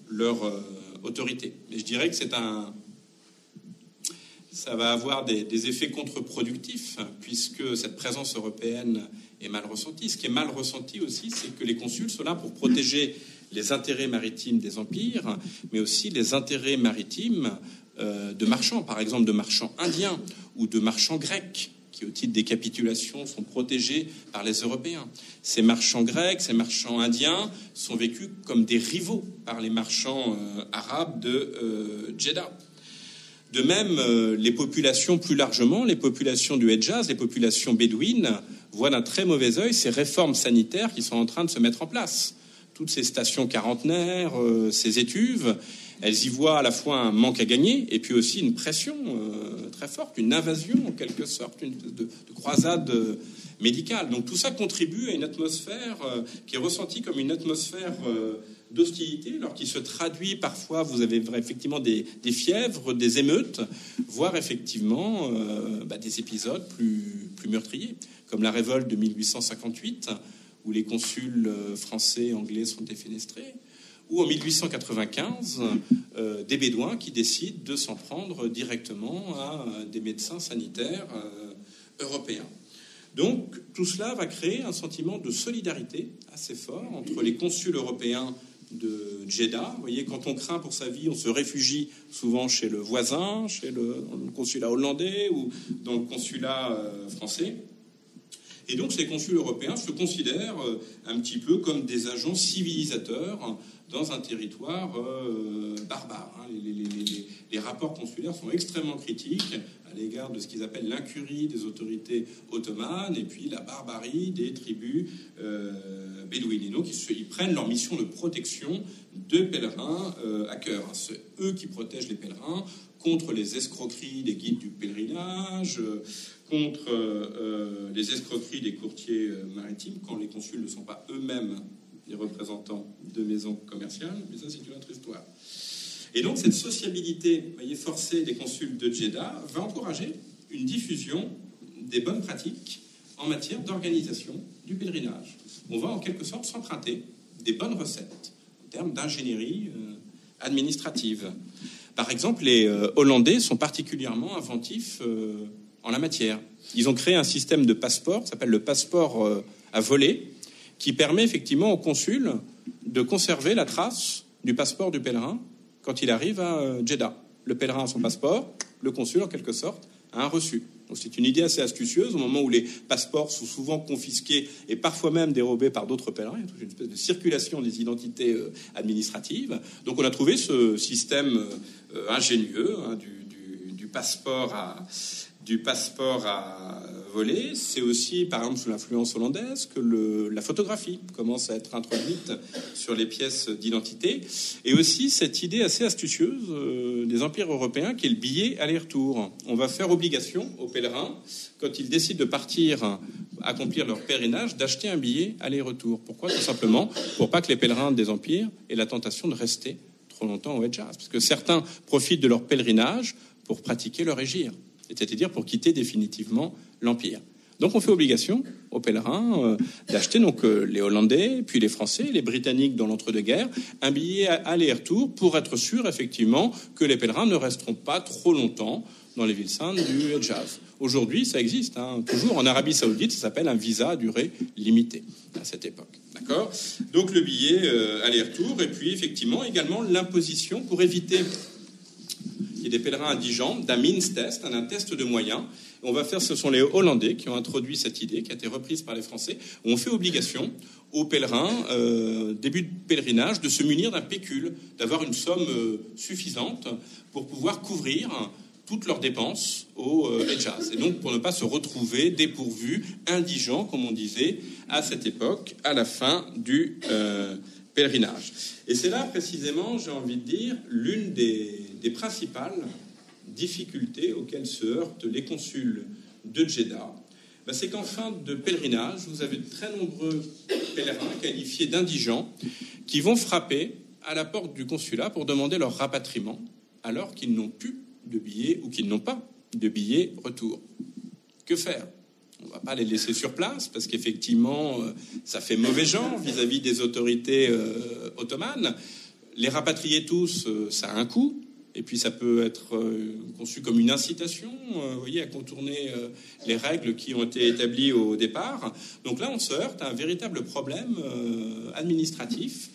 A: leur euh, autorité. Mais je dirais que c'est un, ça va avoir des, effets contre-productifs, puisque cette présence européenne est mal ressentie. Ce qui est mal ressenti aussi, c'est que les consuls sont là pour protéger les intérêts maritimes des empires, mais aussi les intérêts maritimes de marchands, par exemple de marchands indiens ou de marchands grecs qui, au titre des capitulations, sont protégés par les Européens. Ces marchands grecs, ces marchands indiens sont vécus comme des rivaux par les marchands euh, arabes de euh, Jeddah. De même, euh, les populations plus largement, les populations du Hedjaz, les populations bédouines, voient d'un très mauvais œil ces réformes sanitaires qui sont en train de se mettre en place. Toutes ces stations quarantenaires, ces étuves, elles y voient à la fois un manque à gagner et puis aussi une pression euh, très forte, une invasion en quelque sorte, une de, croisade euh, médicale. Donc tout ça contribue à une atmosphère euh, qui est ressentie comme une atmosphère d'hostilité, alors qui se traduit parfois, vous avez effectivement des, fièvres, des émeutes, voire effectivement bah, des épisodes plus, plus meurtriers, comme la révolte de 1858, où les consuls français et anglais sont défenestrés, ou en 1895, euh, des Bédouins qui décident de s'en prendre directement à euh, des médecins sanitaires euh, européens. Donc tout cela va créer un sentiment de solidarité assez fort entre les consuls européens de Jeddah. Vous voyez, quand on craint pour sa vie, on se réfugie souvent chez le voisin, chez le, consulat hollandais ou dans le consulat français. Et donc ces consuls européens se considèrent un petit peu comme des agents civilisateurs dans un territoire euh, barbare. Hein. Les, rapports consulaires sont extrêmement critiques à l'égard de ce qu'ils appellent l'incurie des autorités ottomanes et puis la barbarie des tribus euh, bédouines. Et ils, prennent leur mission de protection de pèlerins euh, à cœur. Hein. C'est eux qui protègent les pèlerins contre les escroqueries des guides du pèlerinage, contre les escroqueries des courtiers maritimes, quand les consuls ne sont pas eux-mêmes des représentants de maisons commerciales, mais ça c'est une autre histoire. Et donc cette sociabilité voyez, forcée des consuls de Jeddah va encourager une diffusion des bonnes pratiques en matière d'organisation du pèlerinage. On va en quelque sorte s'emprunter des bonnes recettes en termes d'ingénierie euh, administrative. Par exemple, les euh, Hollandais sont particulièrement inventifs euh, en la matière. Ils ont créé un système de passeport, s'appelle le passeport à voler, qui permet effectivement au consul de conserver la trace du passeport du pèlerin quand il arrive à euh, Jeddah. Le pèlerin a son passeport, le consul, en quelque sorte, a un reçu. c'est une idée assez astucieuse au moment où les passeports sont souvent confisqués et parfois même dérobés par d'autres pèlerins. Il y a une espèce de circulation des identités euh, administratives. Donc on a trouvé ce système euh, ingénieux hein, du, passeport à, du passeport à voler, c'est aussi, par exemple, sous l'influence hollandaise, que la photographie commence à être introduite sur les pièces d'identité, et aussi cette idée assez astucieuse euh, des empires européens qui est le billet aller-retour. On va faire obligation aux pèlerins, quand ils décident de partir accomplir leur pèlerinage, d'acheter un billet aller-retour. Pourquoi? Tout simplement pour pas que les pèlerins des empires aient la tentation de rester trop longtemps au Hedjaz, parce que certains profitent de leur pèlerinage pour pratiquer leur égir c'est-à-dire pour quitter définitivement l'Empire. Donc on fait obligation aux pèlerins euh, d'acheter donc euh, les Hollandais, puis les Français, les Britanniques dans l'entre-deux-guerres, un billet aller-retour pour être sûr effectivement que les pèlerins ne resteront pas trop longtemps dans les villes saintes du Hejaz. Aujourd'hui, ça existe, hein, toujours en Arabie Saoudite, ça s'appelle un visa à durée limitée à cette époque. D'accord? Donc le billet euh, aller-retour, et puis effectivement également l'imposition pour éviter qu'il y ait des pèlerins indigents d'un means test, d'un test de moyens. On va faire, ce sont les Hollandais qui ont introduit cette idée, qui a été reprise par les Français, on fait obligation aux pèlerins, euh, début de pèlerinage, de se munir d'un pécule, d'avoir une somme euh, suffisante pour pouvoir couvrir toutes leurs dépenses au euh, Et donc pour ne pas se retrouver dépourvus, indigents, comme on disait à cette époque, à la fin du euh, pèlerinage. Et c'est là précisément, j'ai envie de dire, l'une des, principales difficultés auxquelles se heurtent les consuls de Jeddah. Ben, c'est qu'en fin de pèlerinage, vous avez de très nombreux pèlerins qualifiés d'indigents qui vont frapper à la porte du consulat pour demander leur rapatriement alors qu'ils n'ont plus de billets ou qu'ils n'ont pas de billets retour. Que faire? On va pas les laisser sur place parce qu'effectivement, euh, ça fait mauvais genre vis-à-vis des autorités euh, ottomanes. Les rapatrier tous, euh, ça a un coût. Et puis ça peut être conçu comme une incitation, voyez, à contourner les règles qui ont été établies au départ. Donc là, on se heurte à un véritable problème administratif.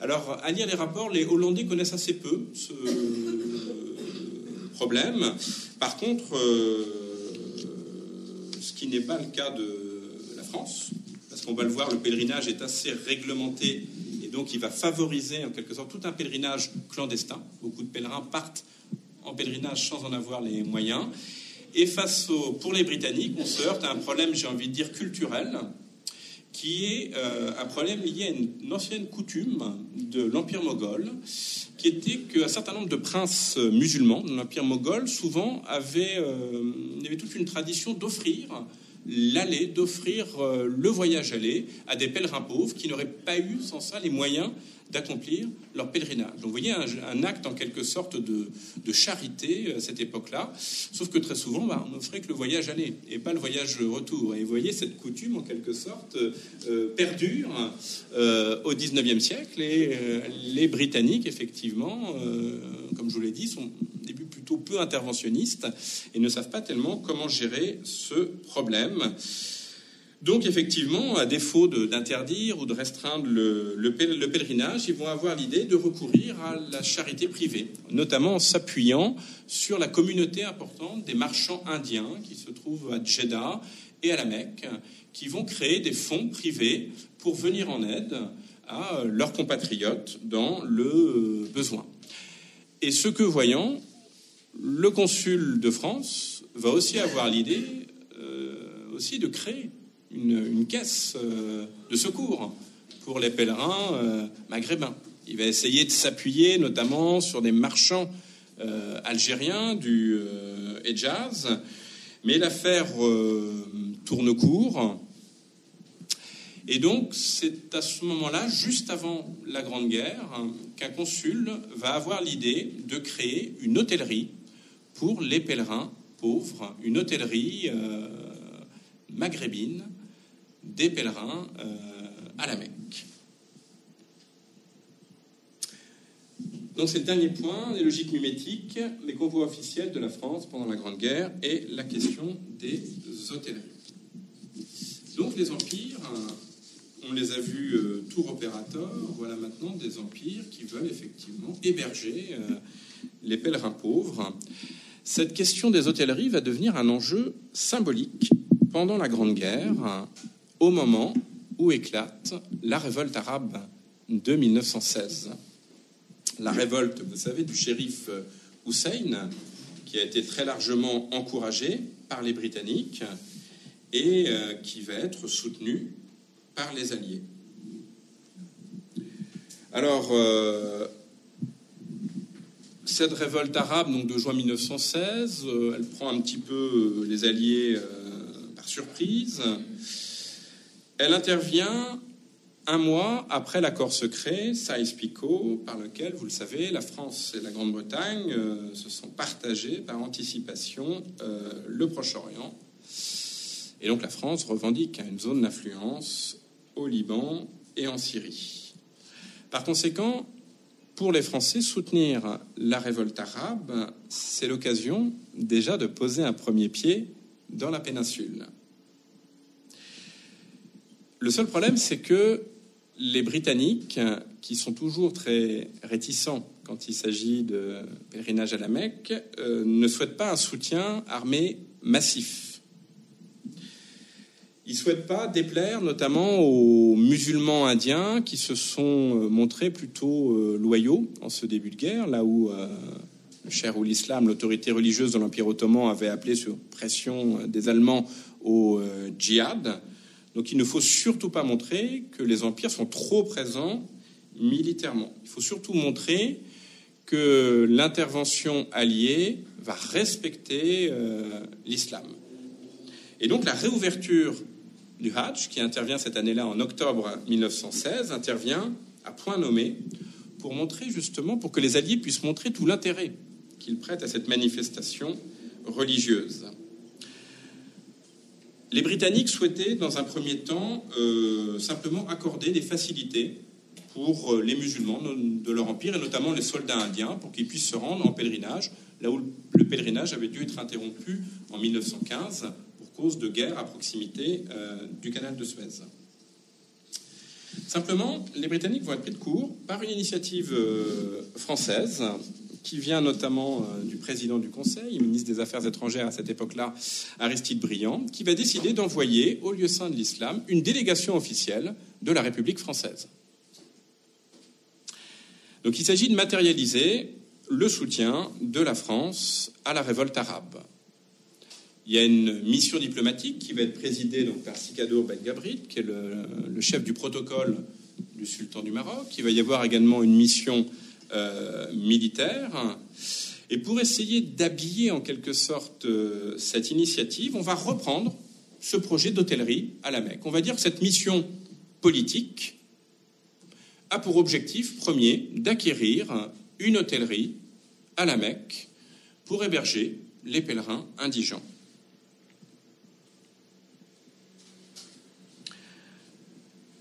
A: Alors, à lire les rapports, les Hollandais connaissent assez peu ce, problème. Par contre, qui n'est pas le cas de la France, parce qu'on va le voir, le pèlerinage est assez réglementé et donc il va favoriser en quelque sorte tout un pèlerinage clandestin. Beaucoup de pèlerins partent en pèlerinage sans en avoir les moyens. Et face au, pour les Britanniques, on se heurte à un problème, j'ai envie de dire, culturel, qui est euh, un problème lié à une, ancienne coutume de l'Empire moghol, qui était qu'un certain nombre de princes musulmans de l'Empire moghol, souvent, avaient, euh, avait toute une tradition d'offrir l'aller, d'offrir euh, le voyage aller à des pèlerins pauvres qui n'auraient pas eu sans ça les moyens d'accomplir leur pèlerinage. Donc vous voyez un, acte en quelque sorte de, charité à cette époque-là, sauf que très souvent bah, on n'offrait que le voyage aller et pas le voyage retour. Et vous voyez cette coutume en quelque sorte euh, perdure euh, au 19e siècle et euh, les Britanniques effectivement, comme je vous l'ai dit, sont début plutôt peu interventionnistes et ne savent pas tellement comment gérer ce problème. Donc effectivement, à défaut d'interdire ou de restreindre le, pèlerinage, ils vont avoir l'idée de recourir à la charité privée, notamment en s'appuyant sur la communauté importante des marchands indiens qui se trouvent à Jeddah et à la Mecque, qui vont créer des fonds privés pour venir en aide à leurs compatriotes dans le besoin. Et ce que voyant, le consul de France va aussi avoir l'idée euh, aussi de créer une, caisse euh, de secours pour les pèlerins euh, maghrébins. Il va essayer de s'appuyer notamment sur des marchands euh, algériens du Hejaz, mais l'affaire tourne court. Et donc, c'est à ce moment-là, juste avant la Grande Guerre, qu'un consul va avoir l'idée de créer une hôtellerie pour les pèlerins pauvres, une hôtellerie maghrébine des pèlerins euh, à la Mecque. Donc c'est le dernier point, les logiques mimétiques, les convois officiels de la France pendant la Grande Guerre et la question des hôtelleries. Donc les empires, on les a vus euh, tour opérateur, voilà maintenant des empires qui veulent effectivement héberger euh, les pèlerins pauvres. Cette question des hôtelleries va devenir un enjeu symbolique pendant la Grande Guerre au moment où éclate la révolte arabe de 1916. La révolte, vous savez, du shérif Hussein, qui a été très largement encouragée par les Britanniques et euh, qui va être soutenue par les Alliés. Alors, euh, cette révolte arabe donc, de juin 1916, euh, elle prend un petit peu les Alliés par surprise. Elle intervient un mois après l'accord secret Sykes-Picot, par lequel, vous le savez, la France et la Grande-Bretagne euh, se sont partagés par anticipation euh, le Proche-Orient Et donc la France revendique une zone d'influence au Liban et en Syrie. Par conséquent, pour les Français, soutenir la révolte arabe, c'est l'occasion déjà de poser un premier pied dans la péninsule. Le seul problème, c'est que les Britanniques, qui sont toujours très réticents quand il s'agit de pèlerinage à la Mecque, euh, ne souhaitent pas un soutien armé massif. Ils ne souhaitent pas déplaire notamment aux musulmans indiens qui se sont euh, montrés plutôt euh, loyaux en ce début de guerre, là où le cher ou l'islam, l'autorité religieuse de l'Empire ottoman, avait appelé sur pression des Allemands au djihad. Donc il ne faut surtout pas montrer que les empires sont trop présents militairement. Il faut surtout montrer que l'intervention alliée va respecter euh, l'islam. Et donc la réouverture du Hajj, qui intervient cette année-là en octobre 1916, intervient à point nommé pour montrer justement, pour que les alliés puissent montrer tout l'intérêt qu'ils prêtent à cette manifestation religieuse. Les Britanniques souhaitaient, dans un premier temps, euh, simplement accorder des facilités pour euh, les musulmans de leur empire, et notamment les soldats indiens, pour qu'ils puissent se rendre en pèlerinage, là où le pèlerinage avait dû être interrompu en 1915 pour cause de guerre à proximité euh, du canal de Suez. Simplement, les Britanniques vont être pris de court par une initiative française qui vient notamment euh, du président du Conseil, ministre des Affaires étrangères à cette époque-là, Aristide Briand, qui va décider d'envoyer au lieu saint de l'islam une délégation officielle de la République française. Donc il s'agit de matérialiser le soutien de la France à la révolte arabe. Il y a une mission diplomatique qui va être présidée par Sikadour Ben Gabrit, qui est le, chef du protocole du sultan du Maroc. Il va y avoir également une mission militaire. Et pour essayer d'habiller en quelque sorte euh, cette initiative, on va reprendre ce projet d'hôtellerie à la Mecque. On va dire que cette mission politique a pour objectif premier d'acquérir une hôtellerie à la Mecque pour héberger les pèlerins indigents.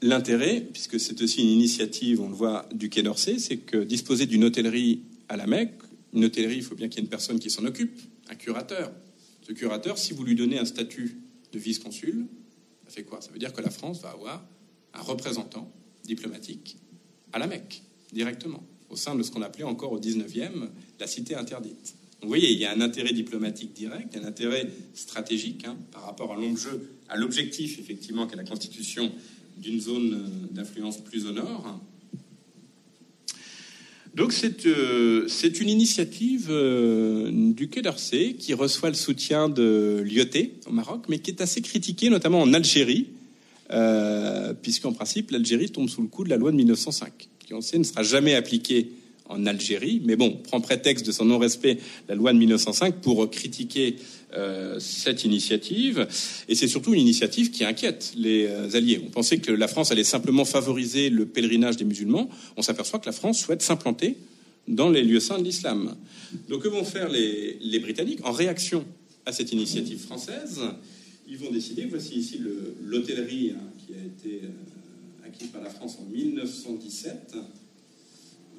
A: L'intérêt, puisque c'est aussi une initiative, on le voit, du Quai d'Orsay, c'est que disposer d'une hôtellerie à la Mecque, une hôtellerie, il faut bien qu'il y ait une personne qui s'en occupe, un curateur. Ce curateur, si vous lui donnez un statut de vice-consul, ça fait quoi? Ça veut dire que la France va avoir un représentant diplomatique à la Mecque, directement, au sein de ce qu'on appelait encore au 19e la cité interdite. Vous voyez, il y a un intérêt diplomatique direct, un intérêt stratégique hein, par rapport à à l'objectif, effectivement, qu'est la Constitution d'une zone euh, d'influence plus au nord. Donc c'est euh, une initiative euh, du Quai d'Orsay qui reçoit le soutien de l'IOT au Maroc, mais qui est assez critiquée, notamment en Algérie, puisqu'en principe l'Algérie tombe sous le coup de la loi de 1905, qui on sait ne sera jamais appliquée en Algérie, mais bon, prend prétexte de son non-respect la loi de 1905 pour critiquer euh, cette initiative. Et c'est surtout une initiative qui inquiète les euh, alliés. On pensait que la France allait simplement favoriser le pèlerinage des musulmans. On s'aperçoit que la France souhaite s'implanter dans les lieux saints de l'islam. Donc que vont faire les, Britanniques en réaction à cette initiative française? Ils vont décider, voici ici l'hôtellerie hein, qui a été euh, acquise par la France en 1917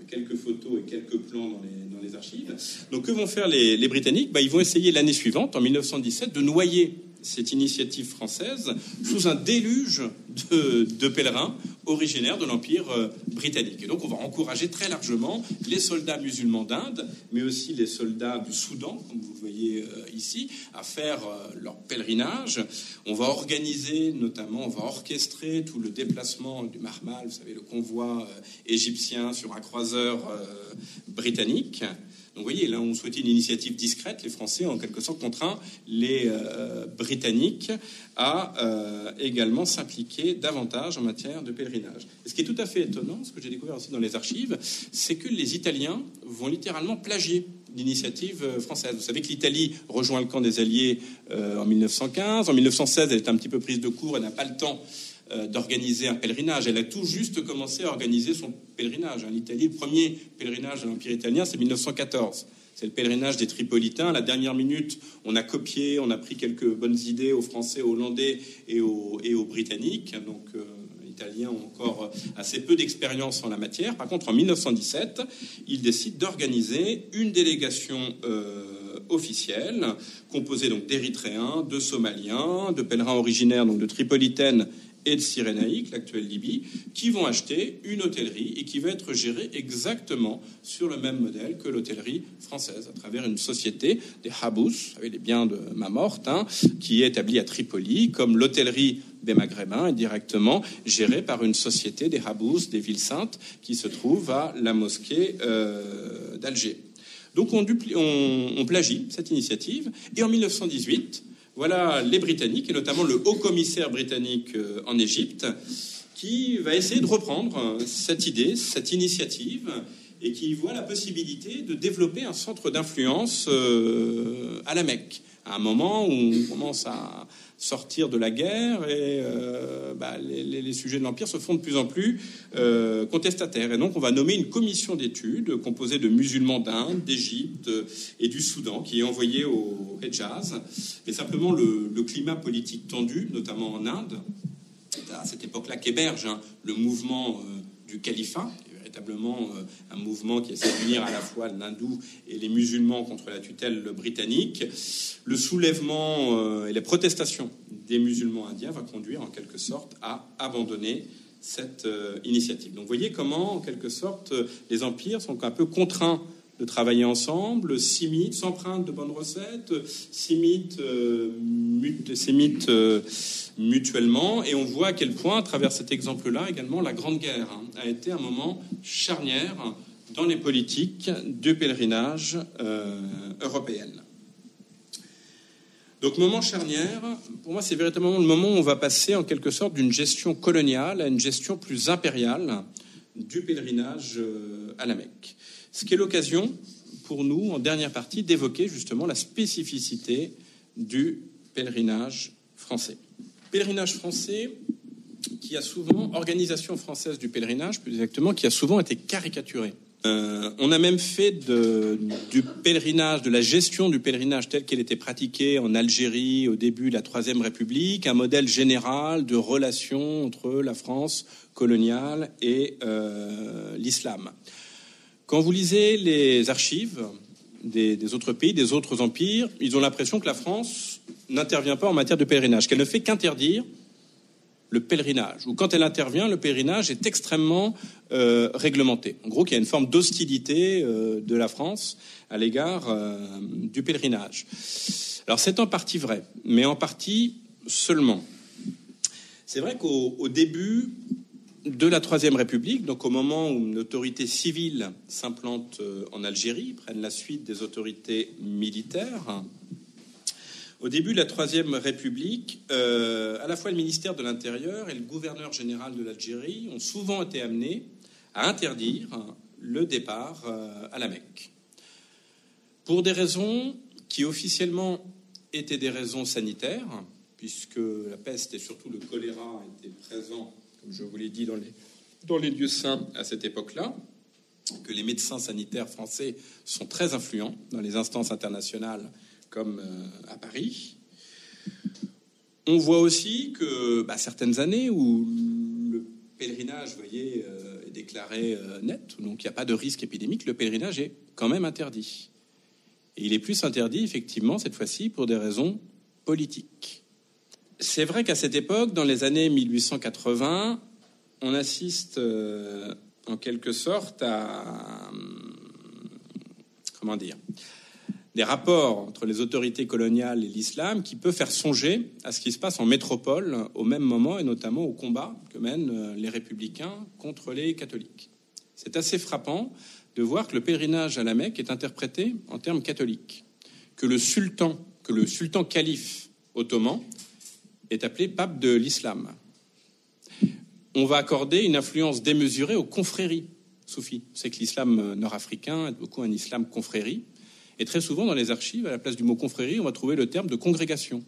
A: quelques photos et quelques plans dans les, archives. Donc que vont faire les, les Britanniques? Bah, Ils vont essayer l'année suivante, en 1917, de noyer cette initiative française sous un déluge de, pèlerins originaires de l'Empire euh, britannique. Et donc on va encourager très largement les soldats musulmans d'Inde, mais aussi les soldats du Soudan, comme vous voyez euh, ici, à faire euh, leur pèlerinage. On va organiser, notamment, on va orchestrer tout le déplacement du Marmal, vous savez, le convoi égyptien sur un croiseur britannique vous voyez, là, on souhaitait une initiative discrète. Les Français en quelque sorte contraint les euh, Britanniques à euh, également s'impliquer davantage en matière de pèlerinage. ce qui est tout à fait étonnant, ce que j'ai découvert aussi dans les archives, c'est que les Italiens vont littéralement plagier l'initiative euh, française. Vous savez que l'Italie rejoint le camp des Alliés en 1915. En 1916, elle est un petit peu prise de court, elle n'a pas le temps d'organiser un pèlerinage. Elle a tout juste commencé à organiser son pèlerinage. En Italie, le premier pèlerinage de l'Empire italien, c'est 1914. C'est le pèlerinage des Tripolitains. À la dernière minute, on a copié, on a pris quelques bonnes idées aux Français, aux Hollandais et aux, et aux Britanniques. Donc, euh, les Italiens ont encore assez peu d'expérience en la matière. Par contre, en 1917, ils décident d'organiser une délégation euh, officielle, composée d'Érythréens, de Somaliens, de pèlerins originaires donc de Tripolitaine et de Cyrénaïque, l'actuelle Libye, qui vont acheter une hôtellerie et qui va être gérée exactement sur le même modèle que l'hôtellerie française, à travers une société des Habous, avec les biens de Mamorte, hein, qui est établie à Tripoli, comme l'hôtellerie des Maghrébins est directement gérée par une société des Habous, des villes saintes, qui se trouve à la mosquée euh, d'Alger. Donc on, on, on plagie cette initiative, et en 1918, voilà les Britanniques, et notamment le haut commissaire britannique euh, en Égypte, qui va essayer de reprendre euh, cette idée, cette initiative, et qui voit la possibilité de développer un centre d'influence euh, à la Mecque, à un moment où on commence à sortir de la guerre et euh, bah, les, sujets de l'Empire se font de plus en plus euh, contestataires. Et donc on va nommer une commission d'études composée de musulmans d'Inde, d'Égypte et du Soudan qui est envoyée au Hejaz. Et simplement le, climat politique tendu, notamment en Inde, à cette époque-là qu'héberge hein, le mouvement euh, du califat, véritablement euh, un mouvement qui essaie d'unir à la fois l'hindou et les musulmans contre la tutelle britannique. Le soulèvement euh, et les protestations des musulmans indiens va conduire en quelque sorte à abandonner cette euh, initiative. Donc vous voyez comment, en quelque sorte, les empires sont un peu contraints de travailler ensemble, mythes s'empruntent de bonnes recettes, s'imitent, euh, euh, mutuellement, et on voit à quel point, à travers cet exemple-là, également, la Grande Guerre hein, a été un moment charnière dans les politiques de pèlerinage euh, européennes. Donc, moment charnière, pour moi, c'est véritablement le moment où on va passer en quelque sorte d'une gestion coloniale à une gestion plus impériale du pèlerinage à la Mecque. Ce qui est l'occasion pour nous, en dernière partie, d'évoquer justement la spécificité du pèlerinage français. Pèlerinage français qui a souvent, organisation française du pèlerinage plus exactement, qui a souvent été caricaturé. Euh, on a même fait du pèlerinage, de la gestion du pèlerinage tel qu'elle était pratiquée en Algérie au début de la Troisième République, un modèle général de relation entre la France coloniale et euh, l'islam. Quand vous lisez les archives des, autres pays, des autres empires, ils ont l'impression que la France n'intervient pas en matière de pèlerinage, qu'elle ne fait qu'interdire le pèlerinage, ou quand elle intervient, le pèlerinage est extrêmement euh, réglementé. En gros, qu'il y a une forme d'hostilité euh, de la France à l'égard euh, du pèlerinage. Alors c'est en partie vrai, mais en partie seulement. C'est vrai qu'au début, de la Troisième République, donc au moment où une autorité civile s'implante euh, en Algérie, prennent la suite des autorités militaires. Au début de la Troisième République, euh, à la fois le ministère de l'Intérieur et le gouverneur général de l'Algérie ont souvent été amenés à interdire le départ euh, à la Mecque. Pour des raisons qui officiellement étaient des raisons sanitaires, puisque la peste et surtout le choléra étaient présents comme je vous l'ai dit, dans les, lieux saints à cette époque-là, que les médecins sanitaires français sont très influents dans les instances internationales comme euh, à Paris. On voit aussi que bah, certaines années où le pèlerinage, vous voyez, euh, est déclaré euh, net, donc il n'y a pas de risque épidémique, le pèlerinage est quand même interdit. Et il est plus interdit, effectivement, cette fois-ci, pour des raisons politiques c'est vrai qu'à cette époque, dans les années 1880, on assiste euh, en quelque sorte à comment dire des rapports entre les autorités coloniales et l'islam qui peut faire songer à ce qui se passe en métropole au même moment et notamment au combat que mènent euh, les républicains contre les catholiques. C'est assez frappant de voir que le pèlerinage à la Mecque est interprété en termes catholiques, que le sultan, que le sultan calife ottoman est appelé pape de l'islam. On va accorder une influence démesurée aux confréries soufis. C'est que l'islam nord-africain est beaucoup un islam confrérie. Et très souvent, dans les archives, à la place du mot confrérie, on va trouver le terme de congrégation.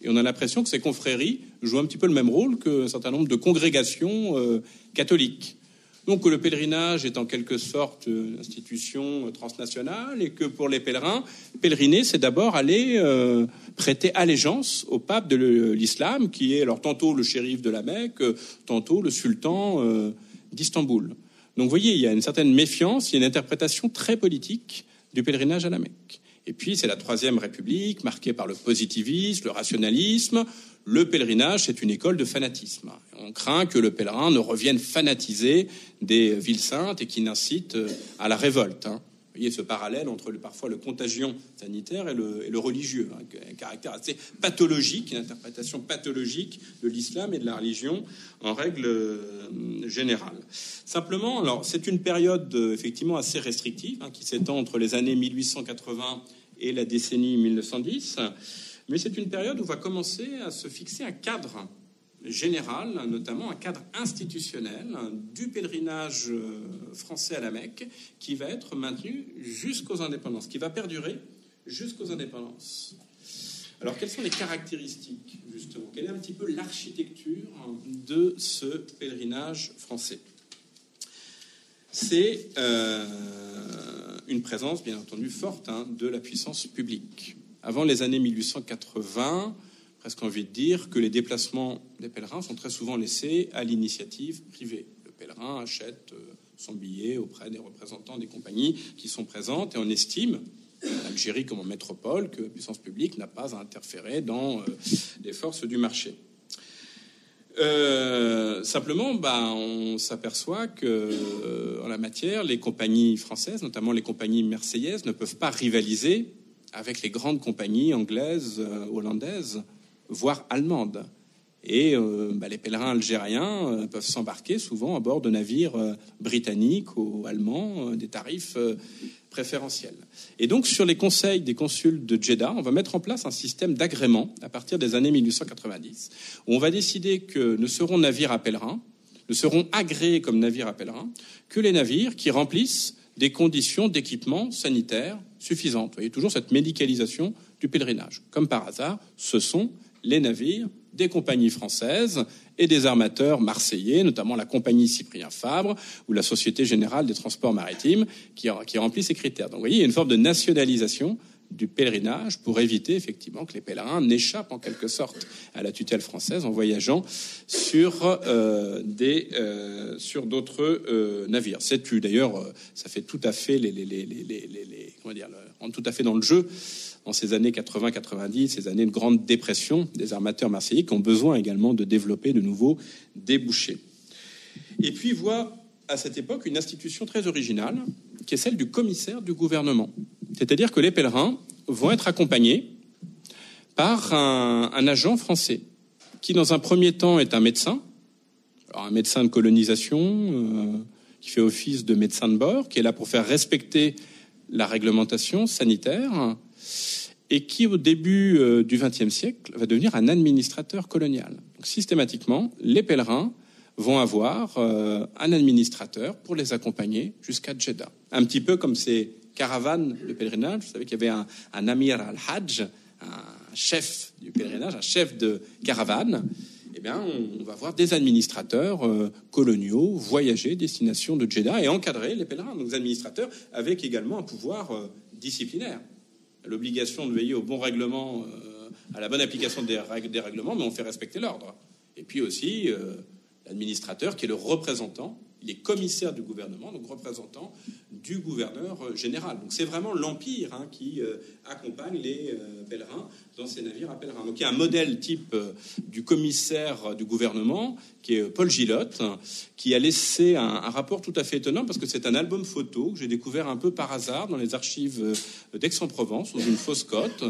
A: Et on a l'impression que ces confréries jouent un petit peu le même rôle qu'un certain nombre de congrégations euh, catholiques. Donc le pèlerinage est en quelque sorte une institution transnationale et que pour les pèlerins, pèleriner, c'est d'abord aller euh, prêter allégeance au pape de l'islam, qui est alors tantôt le shérif de la Mecque, tantôt le sultan euh, d'Istanbul. Donc vous voyez, il y a une certaine méfiance, il y a une interprétation très politique du pèlerinage à la Mecque. Et puis c'est la troisième République, marquée par le positivisme, le rationalisme, le pèlerinage, c'est une école de fanatisme. On craint que le pèlerin ne revienne fanatisé des villes saintes et qu'il n'incite euh, à la révolte. Hein. Vous voyez ce parallèle entre parfois le contagion sanitaire et le, religieux, hein, un caractère assez pathologique, une interprétation pathologique de l'islam et de la religion en règle euh, générale. Simplement, alors c'est une période euh, effectivement assez restrictive hein, qui s'étend entre les années 1880 et la décennie 1910. Mais c'est une période où va commencer à se fixer un cadre général, notamment un cadre institutionnel du pèlerinage euh, français à la Mecque, qui va être maintenu jusqu'aux indépendances, qui va perdurer jusqu'aux indépendances. Alors, quelles sont les caractéristiques, justement? Quelle est un petit peu l'architecture de ce pèlerinage français? C'est euh, une présence, bien entendu, forte hein, de la puissance publique avant les années 1880, presque envie de dire que les déplacements des pèlerins sont très souvent laissés à l'initiative privée. Le pèlerin achète euh, son billet auprès des représentants des compagnies qui sont présentes et on estime, en Algérie comme en métropole, que la puissance publique n'a pas à interférer dans euh, les forces du marché. Euh, simplement, bah, on s'aperçoit que en la matière, les compagnies françaises, notamment les compagnies marseillaises, ne peuvent pas rivaliser avec les grandes compagnies anglaises, euh, hollandaises, voire allemandes. Et euh, bah, les pèlerins algériens euh, peuvent s'embarquer souvent à bord de navires britanniques ou allemands, des tarifs préférentiels. Et donc, sur les conseils des consuls de Jeddah, on va mettre en place un système d'agrément à partir des années 1890, où on va décider que ne seront navires à pèlerins, ne seront agréés comme navires à pèlerins, que les navires qui remplissent des conditions d'équipement sanitaire suffisantes. Vous voyez toujours cette médicalisation du pèlerinage. Comme par hasard, ce sont les navires des compagnies françaises et des armateurs marseillais, notamment la compagnie Cyprien Fabre ou la Société Générale des Transports Maritimes, qui, qui remplissent ces critères. Donc vous voyez, il y a une forme de nationalisation du pèlerinage pour éviter effectivement que les pèlerins n'échappent en quelque sorte à la tutelle française en voyageant sur euh, des euh, sur d'autres euh, navires. C'est d'ailleurs ça fait tout à fait les, les, les, les comment dire rentre tout à fait dans le jeu en ces années 80-90, ces années de grande dépression des armateurs marseillais qui ont besoin également de développer de nouveaux débouchés. Et puis voit à cette époque une institution très originale qui est celle du commissaire du gouvernement. C'est-à-dire que les pèlerins vont être accompagnés par un, agent français qui, dans un premier temps, est un médecin, un médecin de colonisation euh, qui fait office de médecin de bord, qui est là pour faire respecter la réglementation sanitaire et qui, au début euh, du XXe siècle, va devenir un administrateur colonial. Donc, systématiquement, les pèlerins vont avoir euh, un administrateur pour les accompagner jusqu'à Jeddah. Un petit peu comme ces caravanes de pèlerinage. Vous savez qu'il y avait un, un Amir al-Hajj, un chef du pèlerinage, un chef de caravane. Eh bien, on, va voir des administrateurs euh, coloniaux voyager destination de Jeddah et encadrer les pèlerins. Donc, les administrateurs avec également un pouvoir euh, disciplinaire. L'obligation de veiller au bon règlement, à la bonne application des, règles, des règlements, mais on fait respecter l'ordre. Et puis aussi, l'administrateur qui est le représentant, il est commissaire du gouvernement, donc représentant du gouverneur euh, général. Donc c'est vraiment l'empire hein, qui euh, accompagne les euh, pèlerins dans ces navires à pèlerins. Donc il y a un modèle type du commissaire du gouvernement qui est Paul Gillotte, qui a laissé un, un rapport tout à fait étonnant parce que c'est un album photo que j'ai découvert un peu par hasard dans les archives d'Aix-en-Provence sous une fausse cote.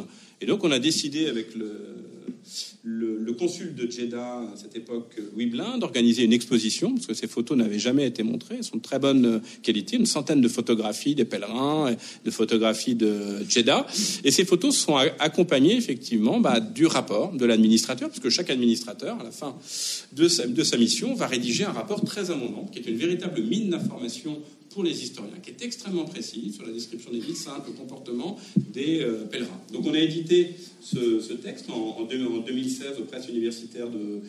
A: Et donc on a décidé avec le consul de Jeddah à cette époque, Louis Blind, d'organiser une exposition, parce que ces photos n'avaient jamais été montrées, elles sont de très bonne qualité, une centaine de photographies des pèlerins, de photographies de Jeddah. Et ces photos sont accompagnées effectivement bah, du rapport de l'administrateur, parce que chaque administrateur, à la fin de sa, de sa mission, va rédiger un rapport très abondant, qui est une véritable mine d'informations pour les historiens, qui est extrêmement précis sur la description des vies simples comportements des euh, pèlerins. Donc on a édité ce, texte en, 2016 aux presses universitaires de,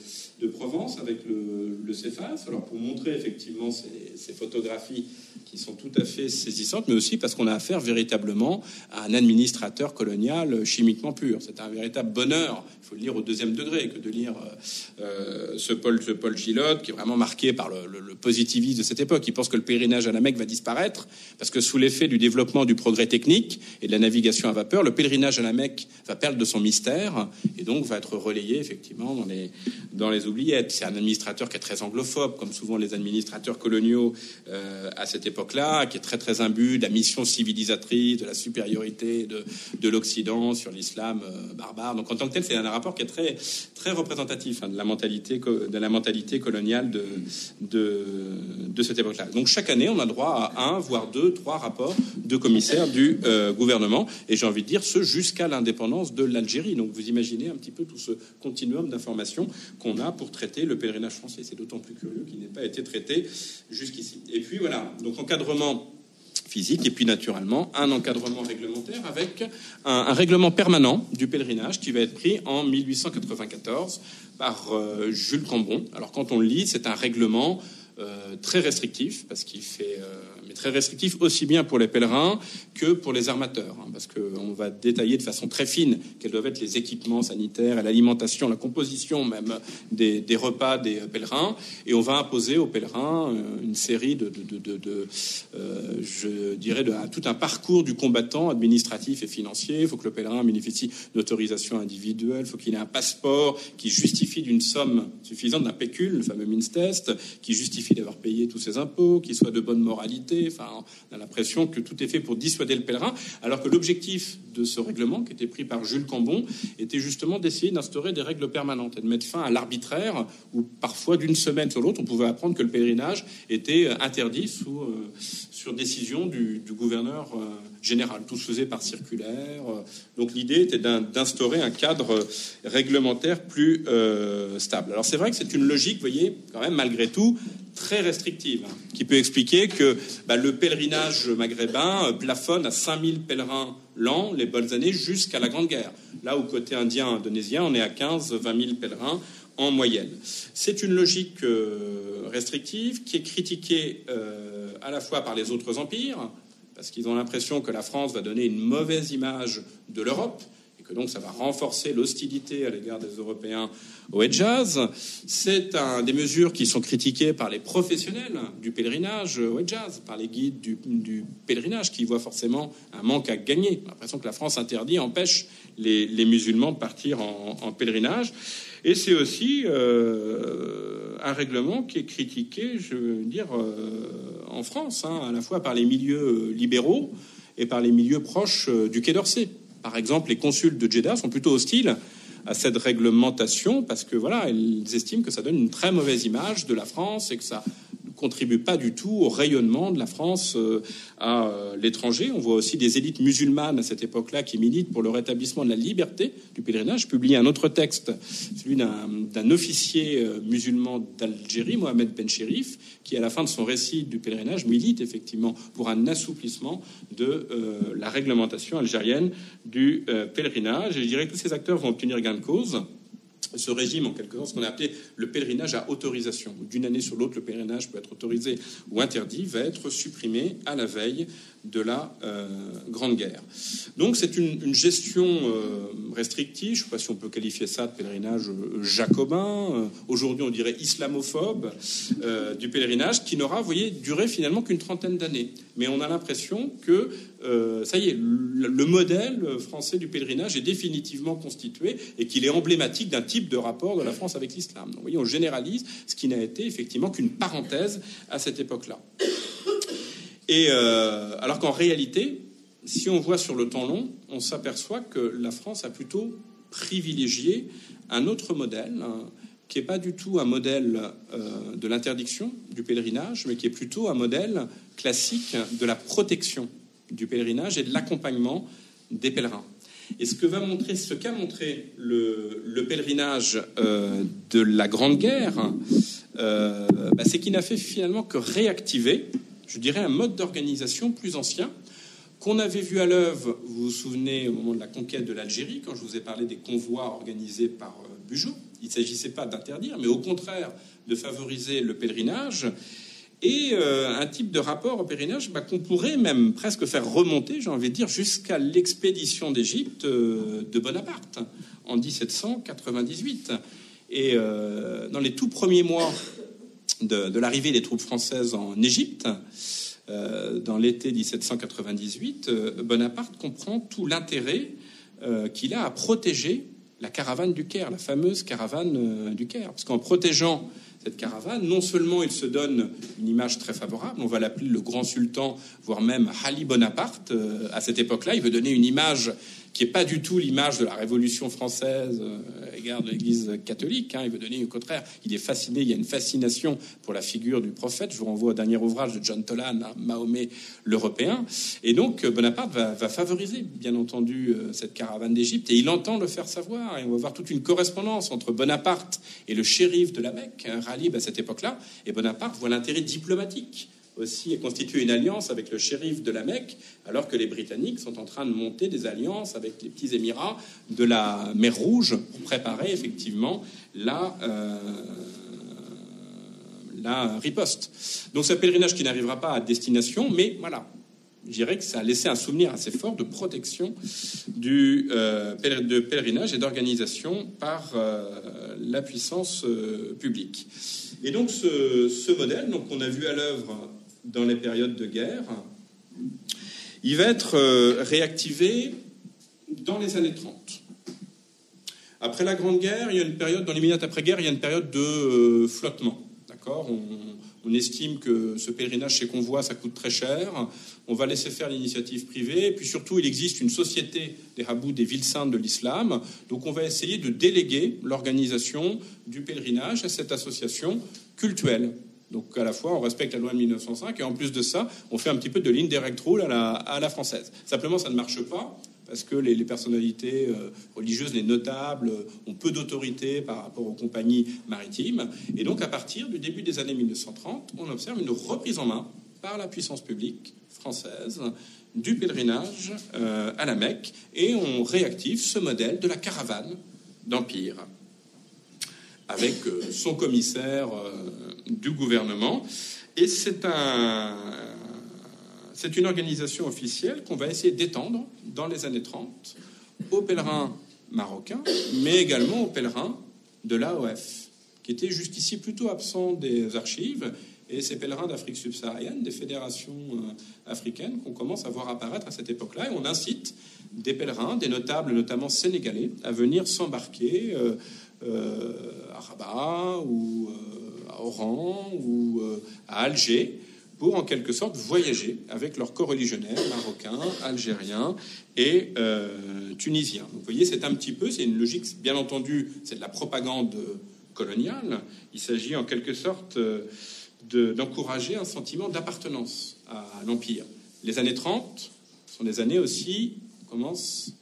A: Provence avec le, le CEFAS, alors pour montrer effectivement ces, photographies qui sont tout à fait saisissantes, mais aussi parce qu'on a affaire véritablement à un administrateur colonial chimiquement pur. C'est un véritable bonheur, il faut le lire au deuxième degré, que de lire euh, euh, ce, Paul, ce Paul Gilotte, qui est vraiment marqué par le, le positivisme de cette époque. Il pense que le pèlerinage à la Mecque va disparaître, parce que sous l'effet du développement du progrès technique et de la navigation à vapeur, le pèlerinage à la Mecque va perdre de son mystère et donc va être relayé effectivement dans les, dans les oubliettes. C'est un administrateur qui est très anglophobe, comme souvent les administrateurs coloniaux euh, à cette époque-là, qui est très très imbu de la mission civilisatrice, de la supériorité de, de l'Occident sur l'islam euh, barbare. Donc en tant que tel, c'est un rapport qui est très très représentatif hein, de la mentalité de la mentalité coloniale de, de, de cette époque-là. Donc chaque année, on a droit à un, voire deux, trois rapports de commissaires du euh, gouvernement, et j'ai envie de dire ce jusqu'à l'indépendance de l'Algérie. Donc vous imaginez un petit peu tout ce continuum d'informations qu'on a pour traiter le pèlerinage français. C'est d'autant plus curieux qu'il n'ait pas été traité jusqu'ici. Et puis voilà, donc encadrement physique et puis naturellement un encadrement réglementaire avec un, règlement permanent du pèlerinage qui va être pris en 1894 par euh, Jules Cambon. Alors quand on lit, c'est un règlement très restrictif, parce qu'il fait, euh, très restrictif aussi bien pour les pèlerins que pour les armateurs, hein, parce qu'on va détailler de façon très fine quels doivent être les équipements sanitaires l'alimentation, la composition même des, repas des pèlerins, et on va imposer aux pèlerins euh, une série de, de, de je dirais, de, tout un parcours du combattant administratif et financier. Il faut que le pèlerin bénéficie d'autorisation individuelle, il faut qu'il ait un passeport qui justifie d'une somme suffisante d'un pécule, le fameux Minstest, qui justifie d'avoir payé tous ses impôts, qu'il soit de bonne moralité. Enfin, on a l'impression que tout est fait pour dissuader le pèlerin, alors que l'objectif de ce règlement, qui était pris par Jules Cambon, était justement d'essayer d'instaurer des règles permanentes et de mettre fin à l'arbitraire, où parfois d'une semaine sur l'autre, on pouvait apprendre que le pèlerinage était interdit sous, euh, sur décision du, gouverneur euh, général. Tout se faisait par circulaire. donc l'idée était d'instaurer un cadre réglementaire plus euh, stable. Alors c'est vrai que c'est une logique, vous voyez, quand même malgré tout, très restrictive, hein, qui peut expliquer que bah, le pèlerinage maghrébin euh, plafonne à 5000 pèlerins l'an, les bonnes années, jusqu'à la Grande Guerre. Là, au côté indien, indonésien, on est à 15-20 000 pèlerins en moyenne. C'est une logique euh, restrictive qui est critiquée euh, à la fois par les autres empires, parce qu'ils ont l'impression que la France va donner une mauvaise image de l'Europe, que donc ça va renforcer l'hostilité à l'égard des Européens au Hedjaz. C'est un des mesures qui sont critiquées par les professionnels du pèlerinage au Hedjaz, par les guides du, pèlerinage, qui voient forcément un manque à gagner. l'impression que la France interdit, empêche les, musulmans de partir en, pèlerinage. Et c'est aussi euh, un règlement qui est critiqué, je veux dire, euh, en France, hein, à la fois par les milieux libéraux et par les milieux proches euh, du Quai d'Orsay. Par exemple, les consuls de Jeddah sont plutôt hostiles à cette réglementation parce que voilà, ils estiment que ça donne une très mauvaise image de la France et que ça contribue pas du tout au rayonnement de la France euh, à euh, l'étranger. On voit aussi des élites musulmanes à cette époque-là qui militent pour le rétablissement de la liberté du pèlerinage. Je publie un autre texte, celui d'un officier euh, musulman d'Algérie, Mohamed Ben Sherif, qui à la fin de son récit du pèlerinage milite effectivement pour un assouplissement de la réglementation algérienne du pèlerinage. Et je dirais que tous ces acteurs vont obtenir gain de cause ce régime, en quelque sorte, ce qu'on a appelé le pèlerinage à autorisation. D'une année sur l'autre, le pèlerinage peut être autorisé ou interdit, va être supprimé à la veille de la euh, Grande Guerre. Donc c'est une, gestion euh, restrictive, je ne sais pas si on peut qualifier ça de pèlerinage euh, jacobin, aujourd'hui on dirait islamophobe, du pèlerinage, qui n'aura, voyez, duré finalement qu'une trentaine d'années. Mais on a l'impression que, ça y est, le, modèle français du pèlerinage est définitivement constitué et qu'il est emblématique d'un type de rapport de la France avec l'islam. Donc voyez, on généralise ce qui n'a été effectivement qu'une parenthèse à cette époque-là. Et euh, alors qu'en réalité, si on voit sur le temps long, on s'aperçoit que la France a plutôt privilégié un autre modèle, hein, qui n'est pas du tout un modèle euh, de l'interdiction du pèlerinage, mais qui est plutôt un modèle classique de la protection du pèlerinage et de l'accompagnement des pèlerins. Et ce que va montrer, ce qu'a montré le, pèlerinage euh, de la Grande Guerre, bah, c'est qu'il n'a fait finalement que réactiver je dirais, un mode d'organisation plus ancien qu'on avait vu à l'œuvre, vous vous souvenez, au moment de la conquête de l'Algérie, quand je vous ai parlé des convois organisés par euh, Bugeaud. Il ne s'agissait pas d'interdire, mais au contraire de favoriser le pèlerinage et euh, un type de rapport au pèlerinage bah, qu'on pourrait même presque faire remonter, j'ai envie de dire, jusqu'à l'expédition d'Égypte euh, de Bonaparte en 1798. Et dans les tout premiers mois de, l'arrivée des troupes françaises en Égypte, euh, dans l'été 1798, euh, Bonaparte comprend tout l'intérêt euh, qu'il a à protéger la caravane du Caire, la fameuse caravane du Caire. Parce qu'en protégeant cette caravane, non seulement il se donne une image très favorable, on va l'appeler le grand sultan, voire même Ali Bonaparte, à cette époque-là, il veut donner une image qui n'est pas du tout l'image de la Révolution française euh, égard de l'Église catholique. Hein. Il veut donner au contraire. Il est fasciné. Il y a une fascination pour la figure du prophète. Je vous renvoie au dernier ouvrage de John Tolan, hein, Mahomet l'Européen. Et donc euh, Bonaparte va, favoriser, bien entendu, euh, cette caravane d'Égypte. Et il entend le faire savoir. Et on va voir toute une correspondance entre Bonaparte et le shérif de la Mecque, hein, Ralib à cette époque-là. Et Bonaparte voit l'intérêt diplomatique aussi et constituer une alliance avec le shérif de la Mecque, alors que les Britanniques sont en train de monter des alliances avec les petits Émirats de la mer Rouge pour préparer effectivement la, euh, la riposte. Donc ce pèlerinage qui n'arrivera pas à destination, mais voilà, je dirais que ça a laissé un souvenir assez fort de protection du euh, de pèlerinage et d'organisation par euh, la puissance publique. Et donc ce, ce, modèle, donc on a vu à l'œuvre dans les périodes de guerre. Il va être euh, réactivé dans les années 30. Après la Grande Guerre, il y a une période, dans minutes après-guerre, il y a une période de euh, flottement. D'accord? On, estime que ce pèlerinage chez Convoi, ça coûte très cher. On va laisser faire l'initiative privée. Et puis surtout, il existe une société des Habous, des villes saintes de l'islam. Donc on va essayer de déléguer l'organisation du pèlerinage à cette association cultuelle. Donc à la fois, on respecte la loi de 1905 et en plus de ça, on fait un petit peu de ligne direct rule à la, à la française. Simplement, ça ne marche pas parce que les, personnalités euh, religieuses, les notables, euh, ont peu d'autorité par rapport aux compagnies maritimes. Et donc, à partir du début des années 1930, on observe une reprise en main par la puissance publique française du pèlerinage euh, à la Mecque et on réactive ce modèle de la caravane d'empire avec euh, son commissaire euh, du gouvernement. Et c'est un, c'est une organisation officielle qu'on va essayer d'étendre dans les années 30 aux pèlerins marocains, mais également aux pèlerins de l'AOF, qui étaient jusqu'ici plutôt absents des archives, et ces pèlerins d'Afrique subsaharienne, des fédérations euh, africaines qu'on commence à voir apparaître à cette époque-là, et on incite des pèlerins, des notables, notamment sénégalais, à venir s'embarquer à Rabat ou euh, à Oran ou euh, à Alger pour en quelque sorte voyager avec leurs co-religionnaires marocains, algériens et tunisiens. vous voyez, c'est un petit peu, c'est une logique, bien entendu, c'est de la propagande coloniale. Il s'agit en quelque sorte d'encourager un sentiment d'appartenance à l'Empire. Les années 30 sont des années aussi, commence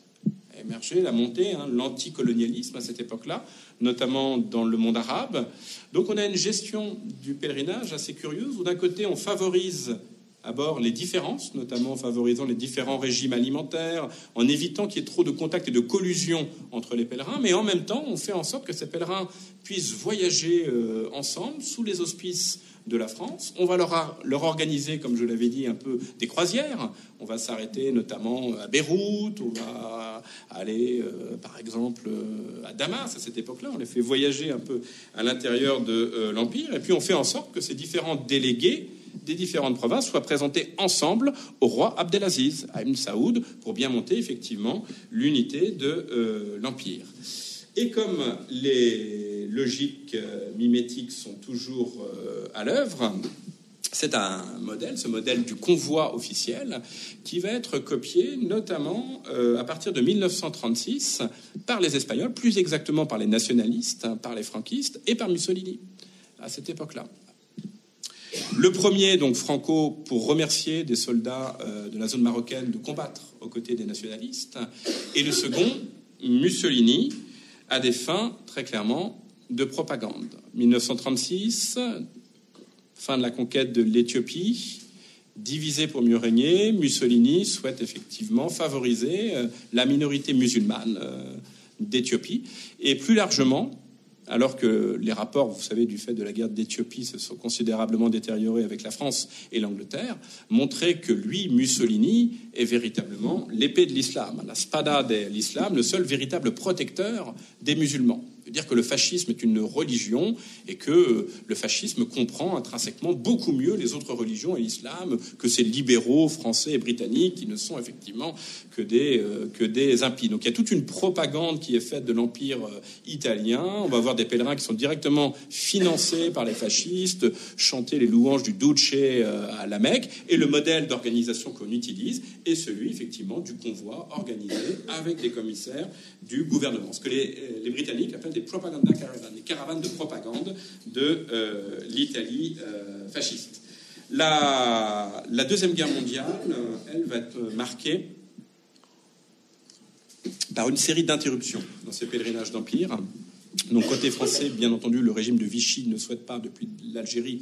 A: la montée, hein, l'anticolonialisme à cette époque-là, notamment dans le monde arabe. Donc on a une gestion du pèlerinage assez curieuse, où d'un côté on favorise à bord les différences, notamment en favorisant les différents régimes alimentaires, en évitant qu'il y ait trop de contacts et de collusion entre les pèlerins, mais en même temps, on fait en sorte que ces pèlerins puissent voyager euh, ensemble sous les auspices de la France. On va leur, leur organiser, comme je l'avais dit, un peu des croisières. On va s'arrêter notamment à Beyrouth, on va aller, euh, par exemple, euh, à Damas à cette époque-là. On les fait voyager un peu à l'intérieur de euh, l'Empire. Et puis on fait en sorte que ces différents délégués des différentes provinces soient présentés ensemble au roi Abdelaziz, à Ibn Saoud, pour bien monter effectivement l'unité de l'Empire. Et comme les logiques euh, mimétiques sont toujours euh, à l'œuvre, c'est un modèle, ce modèle du convoi officiel, qui va être copié notamment euh, à partir de 1936 par les Espagnols, plus exactement par les nationalistes, hein, par les franquistes et par Mussolini à cette époque-là. Le premier, donc Franco, pour remercier des soldats de la zone marocaine de combattre aux côtés des nationalistes, et le second, Mussolini, à des fins très clairement de propagande. 1936, fin de la conquête de l'Éthiopie, Diviser pour mieux régner, Mussolini souhaite effectivement favoriser la minorité musulmane d'Éthiopie et plus largement alors que les rapports, vous savez, du fait de la guerre d'Éthiopie se sont considérablement détériorés avec la France et l'Angleterre, montraient que lui, Mussolini, est véritablement l'épée de l'islam, la spada de l'islam, le seul véritable protecteur des musulmans dire que le fascisme est une religion et que euh, le fascisme comprend intrinsèquement beaucoup mieux les autres religions et l'islam que ces libéraux français et britanniques qui ne sont effectivement que des, euh, que des impies. Donc il y a toute une propagande qui est faite de l'Empire euh, italien. On va voir des pèlerins qui sont directement financés par les fascistes, chanter les louanges du Duce à la Mecque. Et le modèle d'organisation qu'on utilise est celui effectivement du convoi organisé avec des commissaires du gouvernement. Ce que les, les Britanniques appellent des propaganda caravane, les caravanes de propagande de euh, l'Italie euh, fasciste. La, Deuxième Guerre mondiale, euh, elle va être marquée par une série d'interruptions dans ces pèlerinages d'empire. Donc côté français, bien entendu, le régime de Vichy ne souhaite pas, depuis l'Algérie,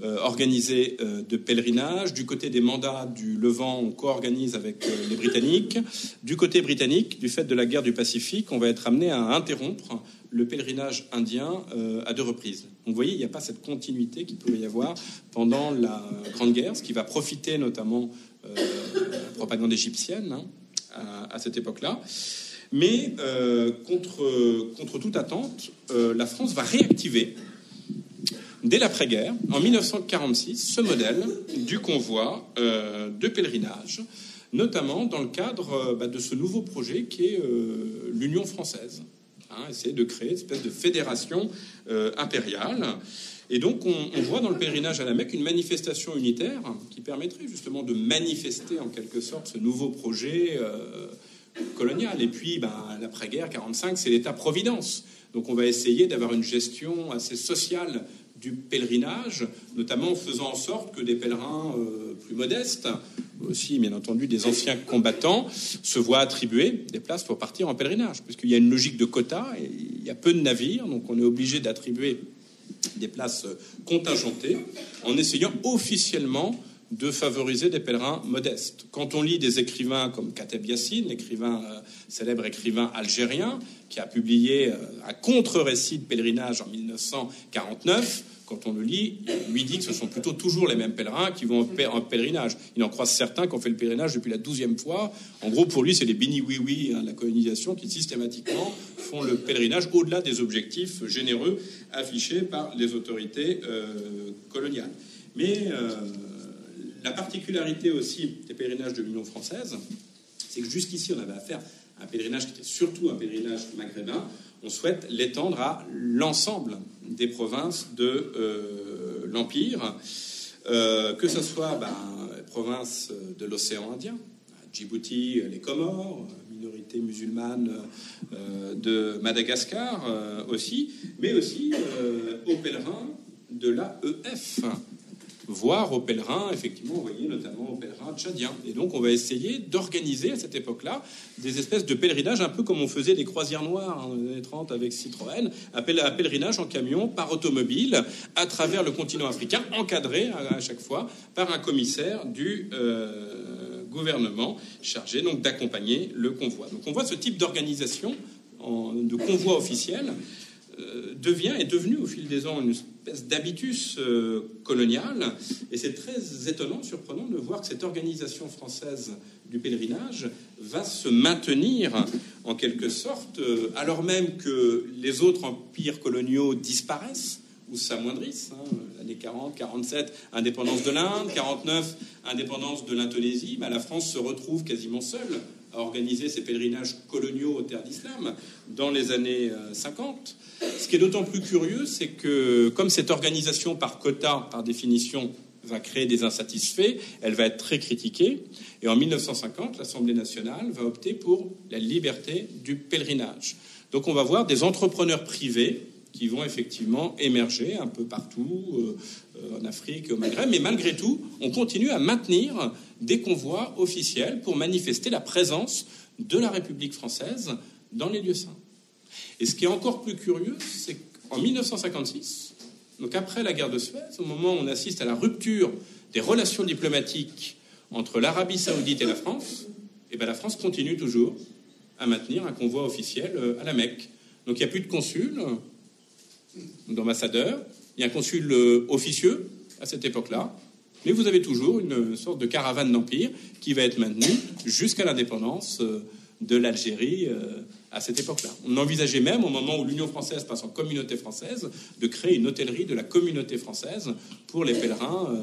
A: organisé euh, de pèlerinage. Du côté des mandats du Levant, on co-organise avec les Britanniques. Du côté britannique, du fait de la guerre du Pacifique, on va être amené à interrompre le pèlerinage indien à deux reprises. Vous voyez, il n'y a pas cette continuité qu'il pouvait y avoir pendant la Grande Guerre, ce qui va profiter notamment de la propagande égyptienne hein, à, cette époque-là. Mais contre, contre toute attente, la France va réactiver dès l'après-guerre, en 1946, ce modèle du convoi euh, de pèlerinage, notamment dans le cadre euh, bah, de ce nouveau projet qui est euh, l'Union française. Hein, essayer de créer une espèce de fédération impériale. Et donc, on, voit dans le pèlerinage à la Mecque une manifestation unitaire qui permettrait justement de manifester en quelque sorte ce nouveau projet colonial. Et puis, ben, l'après-guerre, 45, c'est l'État-providence. Donc, on va essayer d'avoir une gestion assez sociale du pèlerinage, notamment en faisant en sorte que des pèlerins euh, plus modestes, aussi bien entendu des anciens combattants, se voient attribuer des places pour partir en pèlerinage, puisqu'il y a une logique de quota, et il y a peu de navires, donc on est obligé d'attribuer des places contingentées en essayant officiellement de favoriser des pèlerins modestes. Quand on lit des écrivains comme Kateb Yassine, l'écrivain, euh, célèbre écrivain algérien, qui a publié euh, un contre-récit de pèlerinage en 1949, quand on le lit, il lui dit que ce sont plutôt toujours les mêmes pèlerins qui vont en pèlerinage. Il en croise certains qui ont fait le pèlerinage depuis la douzième fois. En gros, pour lui, c'est les bini oui oui hein, la colonisation, qui systématiquement font le pèlerinage au-delà des objectifs généreux affichés par les autorités euh, coloniales. Mais la particularité aussi des pèlerinages de l'Union française, c'est que jusqu'ici, on avait affaire à un pèlerinage qui était surtout un pèlerinage maghrébin. On souhaite l'étendre à l'ensemble des provinces de euh, l'Empire, euh, que ce soit ben, les provinces de l'océan Indien, Djibouti, les Comores, minorité musulmane euh, de Madagascar aussi, mais aussi aux pèlerins de l'AEF, voire aux pèlerins, effectivement, vous voyez, notamment aux pèlerins tchadiens. Et donc, on va essayer d'organiser à cette époque-là des espèces de pèlerinages, un peu comme on faisait des croisières noires en les années 30 avec Citroën, un pèlerinage en camion par automobile à travers le continent africain, encadré à, chaque fois par un commissaire du euh, gouvernement chargé donc d'accompagner le convoi. Donc, on voit ce type d'organisation de convoi officiel devient, est devenu au fil des ans une espèce d'habitus euh, colonial. Et c'est très étonnant, surprenant de voir que cette organisation française du pèlerinage va se maintenir en quelque sorte, euh, alors même que les autres empires coloniaux disparaissent ou s'amoindrissent. Hein, l'année 40, 47, indépendance de l'Inde, 49, indépendance de l'Indonésie, bah, la France se retrouve quasiment seule à organiser ses pèlerinages coloniaux aux terres d'islam dans les années 50. Euh, Ce qui est d'autant plus curieux, c'est que comme cette organisation par quota, par définition, va créer des insatisfaits, elle va être très critiquée. Et en 1950, l'Assemblée nationale va opter pour la liberté du pèlerinage. Donc on va voir des entrepreneurs privés qui vont effectivement émerger un peu partout, euh, euh, en Afrique au Maghreb. Mais malgré tout, on continue à maintenir des convois officiels pour manifester la présence de la République française dans les lieux saints. Et ce qui est encore plus curieux, c'est qu'en 1956, Donc après la guerre de Suez, au moment où on assiste à la rupture des relations diplomatiques entre l'Arabie saoudite et la France, eh bien la France continue toujours à maintenir un convoi officiel euh, à la Mecque. Donc il n'y a plus de consul, d'ambassadeur, il y a un consul euh, officieux à cette époque-là, mais vous avez toujours une sorte de caravane d'empire qui va être maintenue jusqu'à l'indépendance euh, de l'Algérie à cette époque-là. On envisageait même, au moment où l'Union française passe en communauté française, de créer une hôtellerie de la communauté française pour les pèlerins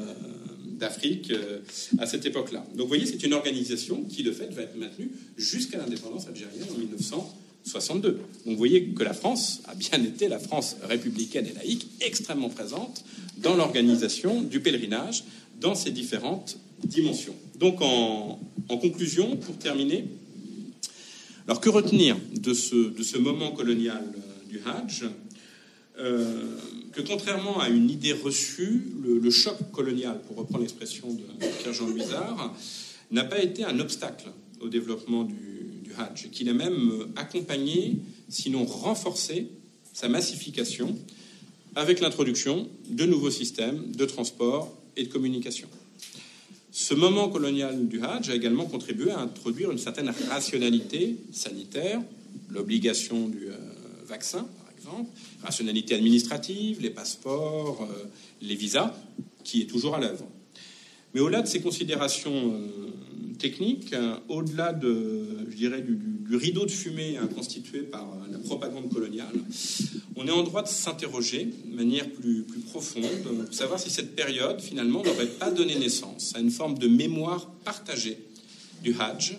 A: d'Afrique euh, à cette époque-là. Donc vous voyez, c'est une organisation qui, de fait, va être maintenue jusqu'à l'indépendance algérienne en 1962. Donc vous voyez que la France a bien été la France républicaine et laïque, extrêmement présente dans l'organisation du pèlerinage dans ses différentes dimensions. Donc en, conclusion, pour terminer, alors que retenir de ce, moment colonial euh, du Hajj? Euh, que contrairement à une idée reçue, le, choc colonial, pour reprendre l'expression de Pierre-Jean Luisard, n'a pas été un obstacle au développement du, du Hajj, qu'il a même accompagné, sinon renforcé, sa massification avec l'introduction de nouveaux systèmes de transport de communication. Ce moment colonial du Hajj a également contribué à introduire une certaine rationalité sanitaire, l'obligation du euh, vaccin, rationalité administrative, les passeports, euh, les visas, qui est toujours à l'œuvre. Mais au-delà de ces considérations euh, techniques, euh, au-delà du, rideau de fumée hein, constitué par la propagande coloniale, on est en droit de s'interroger de manière plus, profonde pour savoir si cette période, finalement, n'aurait pas donné naissance à une forme de mémoire partagée du Hajj,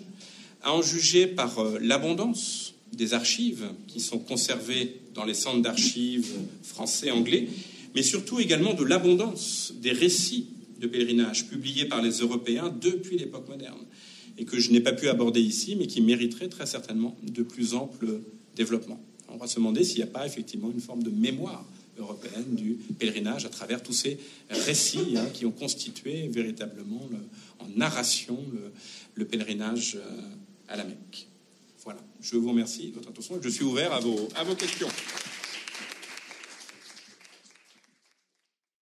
A: à en juger par l'abondance des archives qui sont conservées dans les centres d'archives français, anglais, mais surtout également de l'abondance des récits de pèlerinage publiés par les Européens depuis l'époque moderne, et que je n'ai pas pu aborder ici, mais qui mériteraient très certainement de plus ample développement. On va se demander s'il n'y a pas effectivement une forme de mémoire européenne du pèlerinage à travers tous ces récits hein, qui ont constitué véritablement en narration le pèlerinage euh, à la Mecque. Voilà, je vous remercie de votre attention je suis ouvert à vos, à vos questions.